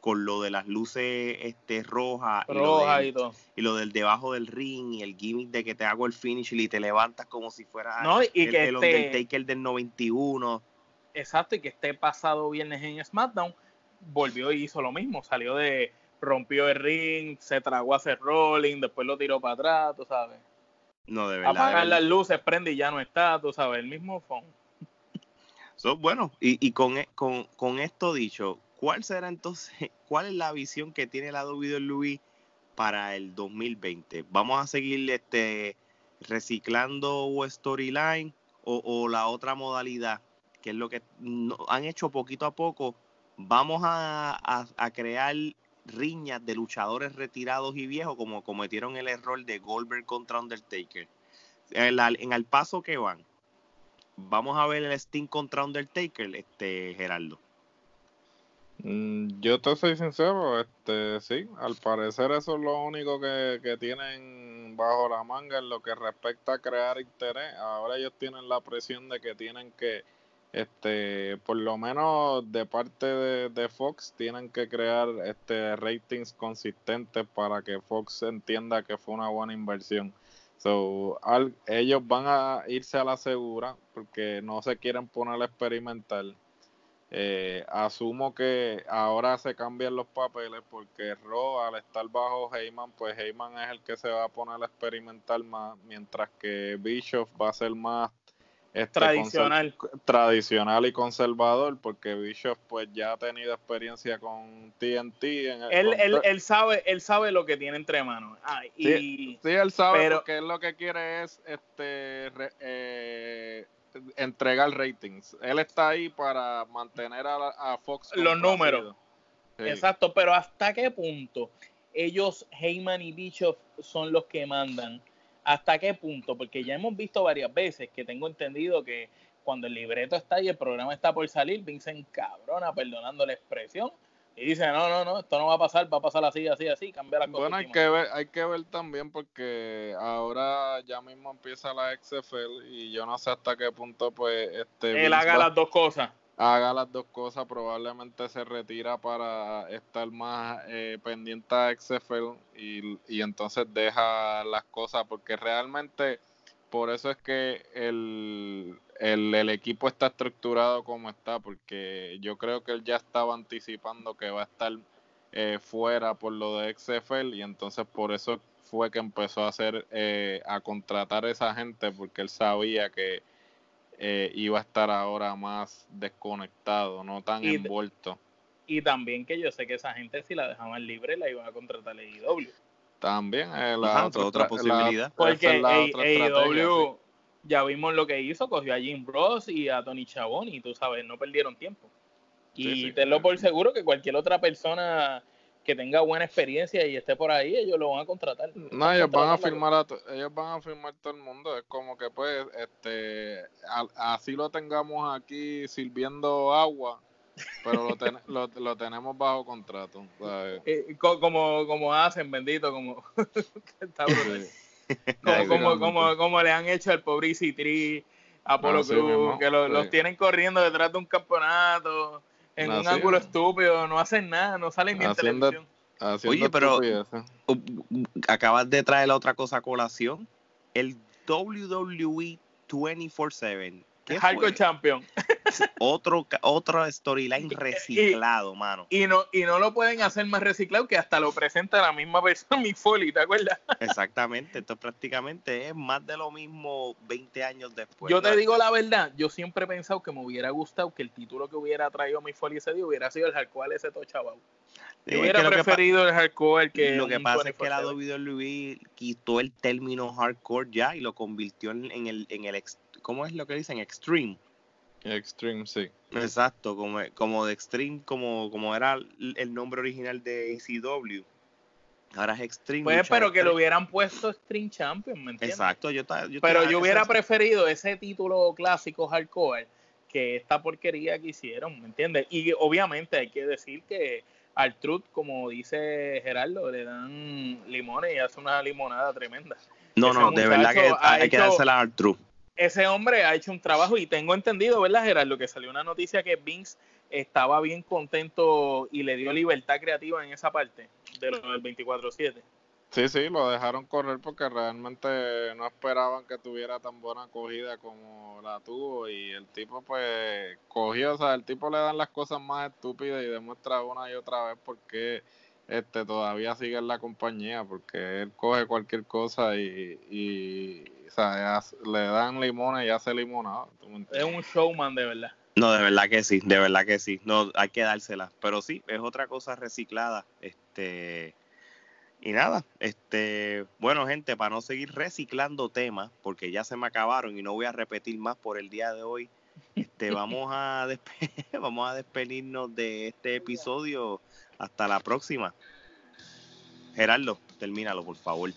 con lo de las luces este rojas y, lo del, y, lo del debajo del ring y el gimmick de que te hago el finish y te levantas como si fuera no, y el, que el Undertaker del 91 exacto y que esté pasado viernes en SmackDown volvió y hizo lo mismo. Salió de rompió el ring se tragó a hacer rolling después lo tiró para atrás tú sabes no de verdad apagar las luces prende y ya no está tú sabes el mismo phone so, bueno y, y con, con, con esto dicho ¿Cuál será entonces, [laughs] cuál es la visión que tiene la WWE para el 2020? ¿Vamos a seguir este, reciclando storyline o, o la otra modalidad, que es lo que han hecho poquito a poco? ¿Vamos a, crear riñas de luchadores retirados y viejos como cometieron el error de Goldberg contra Undertaker? En, el paso que van, vamos a ver el Sting contra Undertaker, este Gerardo. Mm, yo te soy sincero, este sí, al parecer eso es lo único que, que tienen bajo la manga en lo que respecta a crear interés. Ahora ellos tienen la presión de que tienen que este por lo menos de parte de, Fox tienen que crear este ratings consistentes para que Fox entienda que fue una buena inversión. So, ellos van a irse a la segura porque no se quieren poner a experimentar. Eh, asumo que ahora se cambian los papeles porque Ro al estar bajo Heyman, pues Heyman es el que se va a poner a experimentar más, mientras que Bischoff va a ser más este, tradicional. tradicional y conservador, porque Bishop pues ya ha tenido experiencia con TNT. En él, él, él, sabe, él sabe lo que tiene entre manos. Ah, y, sí, él sabe pero, porque él lo que quiere es este eh, entregar ratings. Él está ahí para mantener a, Fox los números. Exacto, pero ¿hasta qué punto ellos, Heyman y Bishop, son los que mandan? ¿Hasta qué punto? Porque ya hemos visto varias veces que tengo entendido que cuando el libreto está y el programa está por salir, Vincent cabrona, perdonando la expresión, y dice, no, no, no, esto no va a pasar, va a pasar así, así, así, cambia la cosa. Bueno, hay que, ver, hay que ver también porque ahora ya mismo empieza la XFL y yo no sé hasta qué punto pues este... Él haga las dos cosas haga las dos cosas, probablemente se retira para estar más eh, pendiente a XFL y, y entonces deja las cosas, porque realmente por eso es que el, el, equipo está estructurado como está, porque yo creo que él ya estaba anticipando que va a estar eh, fuera por lo de XFL y entonces por eso fue que empezó a hacer eh, a contratar a esa gente porque él sabía que eh, iba a estar ahora más desconectado, no tan envuelto. Y también que yo sé que esa gente si la dejaban libre la iban a contratar a AEW. También eh, la, otra, posibilidad. porque AEW ya vimos lo que hizo, cogió a Jim Ross y a Tony Chabón y tú sabes, no perdieron tiempo. Y tenlo por seguro que cualquier otra persona que tenga buena experiencia y esté por ahí, ellos lo van a contratar. No, ellos van a firmar a ellos van a firmar todo el mundo, es como que pues este así lo tengamos aquí sirviendo agua, pero lo, [laughs] lo, tenemos bajo contrato. Como, como hacen, bendito, como [laughs] [laughs] como, como, como, le han hecho al pobre Citri, a Polo Cruz, que los tienen corriendo detrás de un campeonato en un ángulo estúpido, no hacen nada, no salen ni en televisión. Oye, pero acabas de traer la otra cosa a colación. El WWE 24-7 Hardcore Champion. Otro, otro storyline reciclado, mano. Y no, y no lo pueden hacer más reciclado que hasta lo presenta la misma persona, [laughs] mi Foley, ¿te acuerdas? Exactamente, esto prácticamente es más de lo mismo 20 años después. Yo te digo la verdad, yo siempre he pensado que me hubiera gustado que el título que hubiera traído mi Foley ese día hubiera sido el hardcore ese Tochabau. Yo hubiera preferido el hardcore que Lo que pasa es que la WWE quitó el término hardcore ya y lo convirtió en, el, en el ¿cómo es lo que dicen? Extreme. Extreme, sí. Exacto, como, como de Extreme, como, como era el nombre original de ECW. Ahora es Extreme. Pues, pero que lo hubieran puesto Extreme Champion, ¿me entiendes? Exacto, yo, Pero yo hubiera preferido ese título clásico hardcore que esta porquería que hicieron, ¿me entiendes? Y obviamente hay que decir que al Truth, como dice Gerardo, le dan limones y hace una limonada tremenda. No, no, de verdad que hay que dársela al Truth ese hombre ha hecho un trabajo y tengo entendido, ¿verdad, Gerardo? Que salió una noticia que Vince estaba bien contento y le dio libertad creativa en esa parte de lo del 24-7. Sí, sí, lo dejaron correr porque realmente no esperaban que tuviera tan buena acogida como la tuvo y el tipo pues cogió, o sea, el tipo le dan las cosas más estúpidas y demuestra una y otra vez por qué este todavía sigue en la compañía porque él coge cualquier cosa y, y o sea, le dan limones y hace limonada. Es un showman de verdad. No, de verdad que sí, de verdad que sí. No, hay que dársela. Pero sí, es otra cosa reciclada. Este. Y nada, este, bueno gente, para no seguir reciclando temas, porque ya se me acabaron y no voy a repetir más por el día de hoy, este, vamos a [laughs] [laughs] vamos a despedirnos de este episodio hasta la próxima. Gerardo, termínalo, por favor.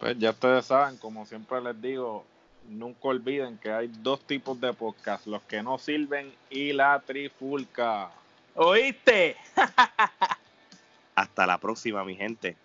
Pues ya ustedes saben, como siempre les digo, nunca olviden que hay dos tipos de podcast, los que no sirven y la trifulca. ¿Oíste? Hasta la próxima, mi gente.